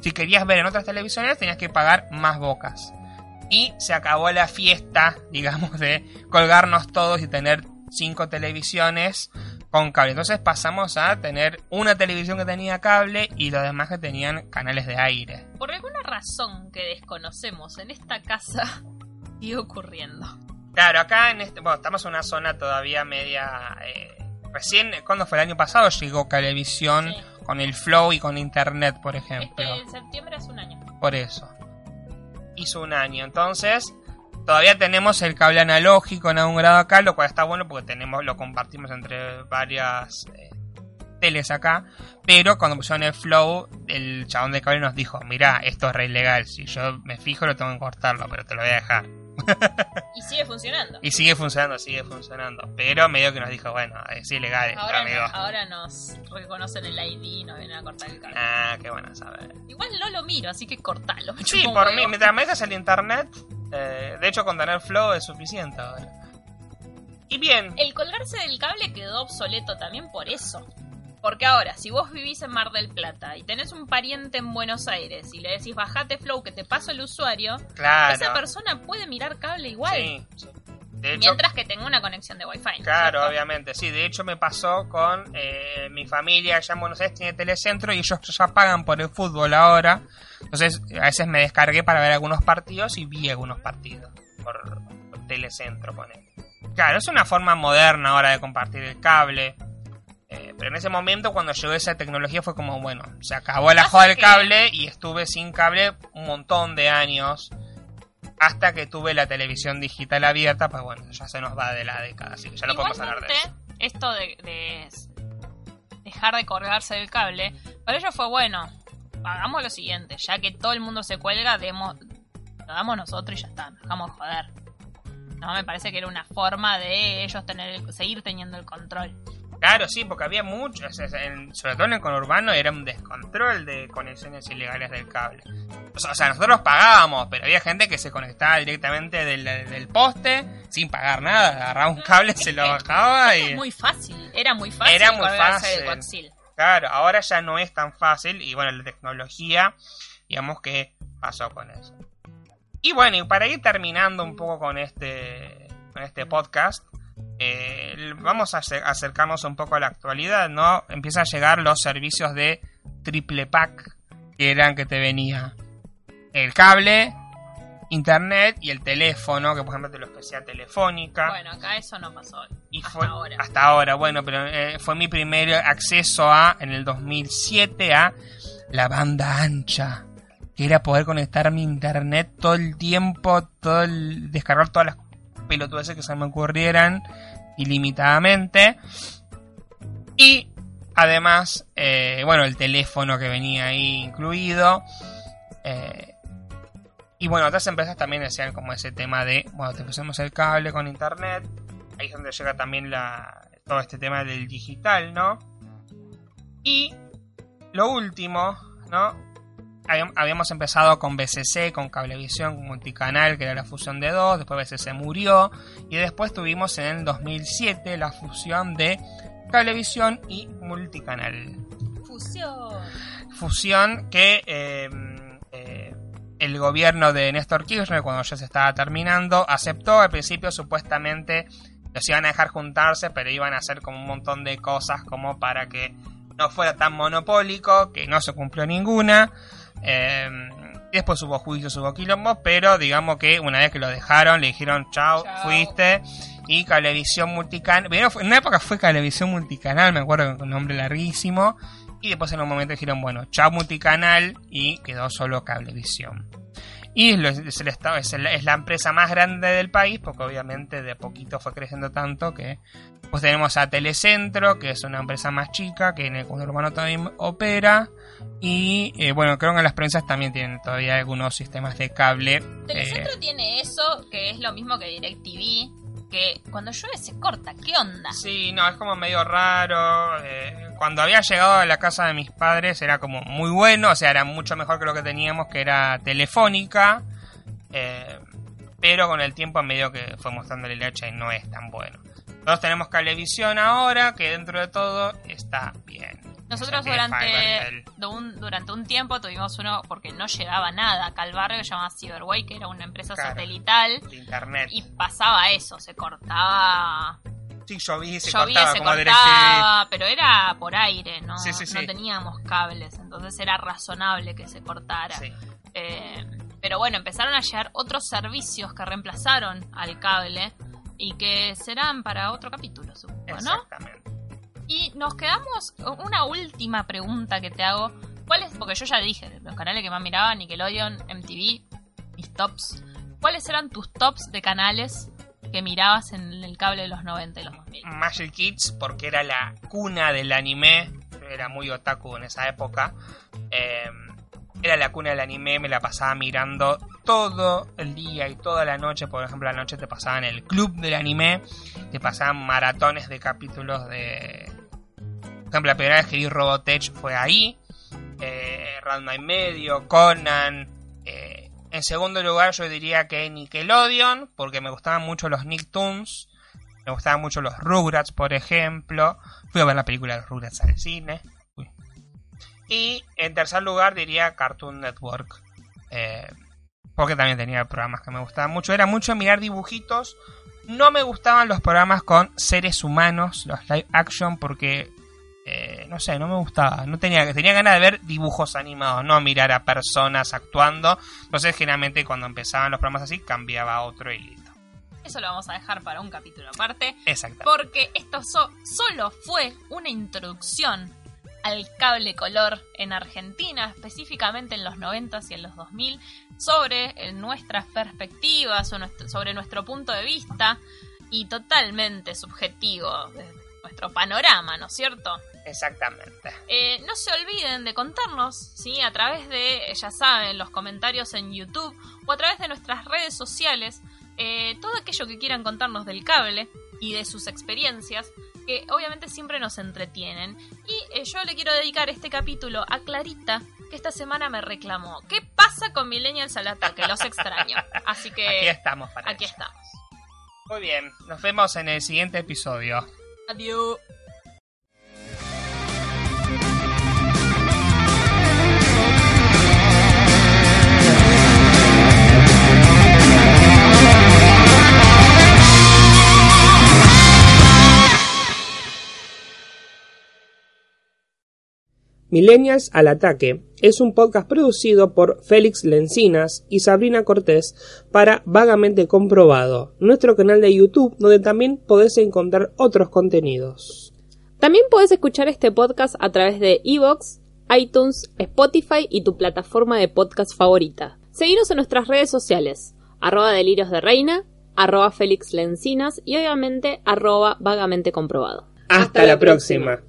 Si querías ver en otras televisiones, tenías que pagar más bocas. Y se acabó la fiesta, digamos, de colgarnos todos y tener cinco televisiones con cable. Entonces pasamos a tener una televisión que tenía cable y los demás que tenían canales de aire. Por alguna razón que desconocemos en esta casa sigue ocurriendo. Claro, acá en este, bueno, estamos en una zona todavía media. Eh, recién, cuando fue el año pasado, llegó Cablevisión sí. Con el Flow y con Internet, por ejemplo. Este, en septiembre hace un año. Por eso. Hizo un año. Entonces, todavía tenemos el cable analógico en algún grado acá, lo cual está bueno porque tenemos, lo compartimos entre varias eh, teles acá. Pero cuando pusieron el Flow, el chabón de cable nos dijo: Mira, esto es re ilegal. Si yo me fijo, lo tengo que cortarlo, pero te lo voy a dejar. y sigue funcionando. Y sigue funcionando, sigue funcionando. Pero medio que nos dijo, bueno, es ilegal. Ahora, amigo. No, ahora nos reconocen el ID y nos vienen a cortar el cable. Ah, qué bueno saber. Igual no lo miro, así que cortalo. Sí, por mí, mientras me dejas el internet, eh, de hecho con tener flow es suficiente ahora. Y bien. El colgarse del cable quedó obsoleto también por eso. Porque ahora, si vos vivís en Mar del Plata y tenés un pariente en Buenos Aires y le decís bajate Flow que te paso el usuario, claro. esa persona puede mirar cable igual. Sí, sí. De hecho, Mientras que tenga una conexión de Wi-Fi. Claro, ¿cierto? obviamente. Sí, de hecho me pasó con eh, mi familia allá en Buenos Aires, tiene telecentro y ellos ya pagan por el fútbol ahora. Entonces, a veces me descargué para ver algunos partidos y vi algunos partidos por, por telecentro, ponele. Claro, es una forma moderna ahora de compartir el cable. Eh, pero en ese momento, cuando llegó esa tecnología, fue como, bueno, se acabó la joda del cable y estuve sin cable un montón de años. Hasta que tuve la televisión digital abierta, pues bueno, ya se nos va de la década, así que ya no podemos hablar de eso. Esto de, de dejar de colgarse del cable, para ellos fue bueno. Hagamos lo siguiente, ya que todo el mundo se cuelga, demos, lo damos nosotros y ya está, nos dejamos joder. No, me parece que era una forma de ellos tener seguir teniendo el control. Claro, sí, porque había muchos, sobre todo en el conurbano era un descontrol de conexiones ilegales del cable. O sea, nosotros pagábamos, pero había gente que se conectaba directamente del, del poste sin pagar nada, agarraba un cable, se lo bajaba y... Era muy fácil, era muy fácil. Era muy fácil. Claro, ahora ya no es tan fácil y bueno, la tecnología, digamos que pasó con eso. Y bueno, y para ir terminando un poco con este, con este podcast, eh, vamos a acercarnos un poco a la actualidad, ¿no? Empiezan a llegar los servicios de triple pack, que eran que te venía el cable, internet y el teléfono, que por ejemplo te lo ofrecía telefónica. Bueno, acá eso no pasó. Y hasta fue, ahora. Hasta ahora, bueno, pero eh, fue mi primer acceso a, en el 2007, a la banda ancha. Que era poder conectar mi internet todo el tiempo, todo el, descargar todas las pelotudeces que se me ocurrieran ilimitadamente. Y además, eh, bueno, el teléfono que venía ahí incluido. Eh, y bueno, otras empresas también decían como ese tema de, bueno, te pusimos el cable con internet. Ahí es donde llega también todo este tema del digital, ¿no? Y lo último, ¿no? Habíamos empezado con BCC, con Cablevisión, con Multicanal, que era la fusión de dos, después BCC murió, y después tuvimos en el 2007 la fusión de Cablevisión y Multicanal. Fusión. Fusión que eh, eh, el gobierno de Néstor Kirchner, cuando ya se estaba terminando, aceptó al principio supuestamente los iban a dejar juntarse, pero iban a hacer como un montón de cosas como para que no fuera tan monopólico, que no se cumplió ninguna. Eh, después hubo juicios, hubo quilombo, pero digamos que una vez que lo dejaron, le dijeron chao, fuiste. Y Cablevisión Multicanal. En una época fue Cablevisión Multicanal, me acuerdo con un nombre larguísimo. Y después en un momento dijeron, bueno, chao Multicanal. Y quedó solo Cablevisión. Y es, el estado, es, el, es, la empresa más grande del país, porque obviamente de poquito fue creciendo tanto que. Pues tenemos a Telecentro, que es una empresa más chica, que en el conurbano también opera. Y eh, bueno, creo que las provincias también tienen todavía algunos sistemas de cable. Telecentro eh, tiene eso, que es lo mismo que DirecTV. que cuando llueve se corta. ¿Qué onda? Sí, no, es como medio raro. Eh, cuando había llegado a la casa de mis padres era como muy bueno, o sea, era mucho mejor que lo que teníamos, que era telefónica. Eh, pero con el tiempo medio que fue mostrándole leche y no es tan bueno. Nosotros tenemos Cablevisión ahora, que dentro de todo está bien. Nosotros durante un, durante un tiempo tuvimos uno porque no llegaba nada acá al barrio que se llamaba Cyberway, que era una empresa satelital. De internet. Y pasaba eso, se cortaba. Sí, llovía, se llovía, cortaba, se como cortaba pero era por aire, ¿no? Sí, sí, sí. No teníamos cables, entonces era razonable que se cortara. Eh, pero bueno, empezaron a llegar otros servicios que reemplazaron al cable y que serán para otro capítulo, supongo, ¿no? Exactamente. Y nos quedamos. Una última pregunta que te hago. ¿Cuál es? Porque yo ya dije, los canales que más miraba, Nickelodeon, MTV, mis tops. ¿Cuáles eran tus tops de canales que mirabas en el cable de los 90 y los 2000? Magic Kids, porque era la cuna del anime. Era muy otaku en esa época. Eh, era la cuna del anime, me la pasaba mirando todo el día y toda la noche. Por ejemplo, la noche te pasaban el club del anime, te pasaban maratones de capítulos de. Por ejemplo, la primera vez que vi Robotech fue ahí. Eh, Ranma medio, Conan. Eh, en segundo lugar, yo diría que Nickelodeon, porque me gustaban mucho los Nicktoons. Me gustaban mucho los Rugrats, por ejemplo. Fui a ver la película de los Rugrats al cine. Y en tercer lugar diría Cartoon Network. Eh, porque también tenía programas que me gustaban mucho. Era mucho mirar dibujitos. No me gustaban los programas con seres humanos, los live action, porque eh, no sé, no me gustaba. No tenía, tenía ganas de ver dibujos animados, no mirar a personas actuando. Entonces, generalmente, cuando empezaban los programas así, cambiaba a otro y listo. Eso lo vamos a dejar para un capítulo aparte. Exacto. Porque esto solo fue una introducción al cable color en Argentina, específicamente en los 90 y en los 2000, sobre eh, nuestras perspectivas o sobre nuestro punto de vista y totalmente subjetivo, nuestro panorama, ¿no es cierto? Exactamente. Eh, no se olviden de contarnos, ¿sí? A través de, ya saben, los comentarios en YouTube o a través de nuestras redes sociales, eh, todo aquello que quieran contarnos del cable y de sus experiencias que obviamente siempre nos entretienen. Y eh, yo le quiero dedicar este capítulo a Clarita, que esta semana me reclamó. ¿Qué pasa con Millennials al ataque? Los extraño. Así que... Aquí estamos para Aquí estamos. Muy bien, nos vemos en el siguiente episodio. Adieu. Millennials al Ataque es un podcast producido por Félix Lencinas y Sabrina Cortés para Vagamente Comprobado, nuestro canal de YouTube donde también podés encontrar otros contenidos. También podés escuchar este podcast a través de Evox, iTunes, Spotify y tu plataforma de podcast favorita. Seguinos en nuestras redes sociales, arroba delirios de reina, arroba Félix Lencinas y obviamente arroba vagamente comprobado. Hasta, la próxima.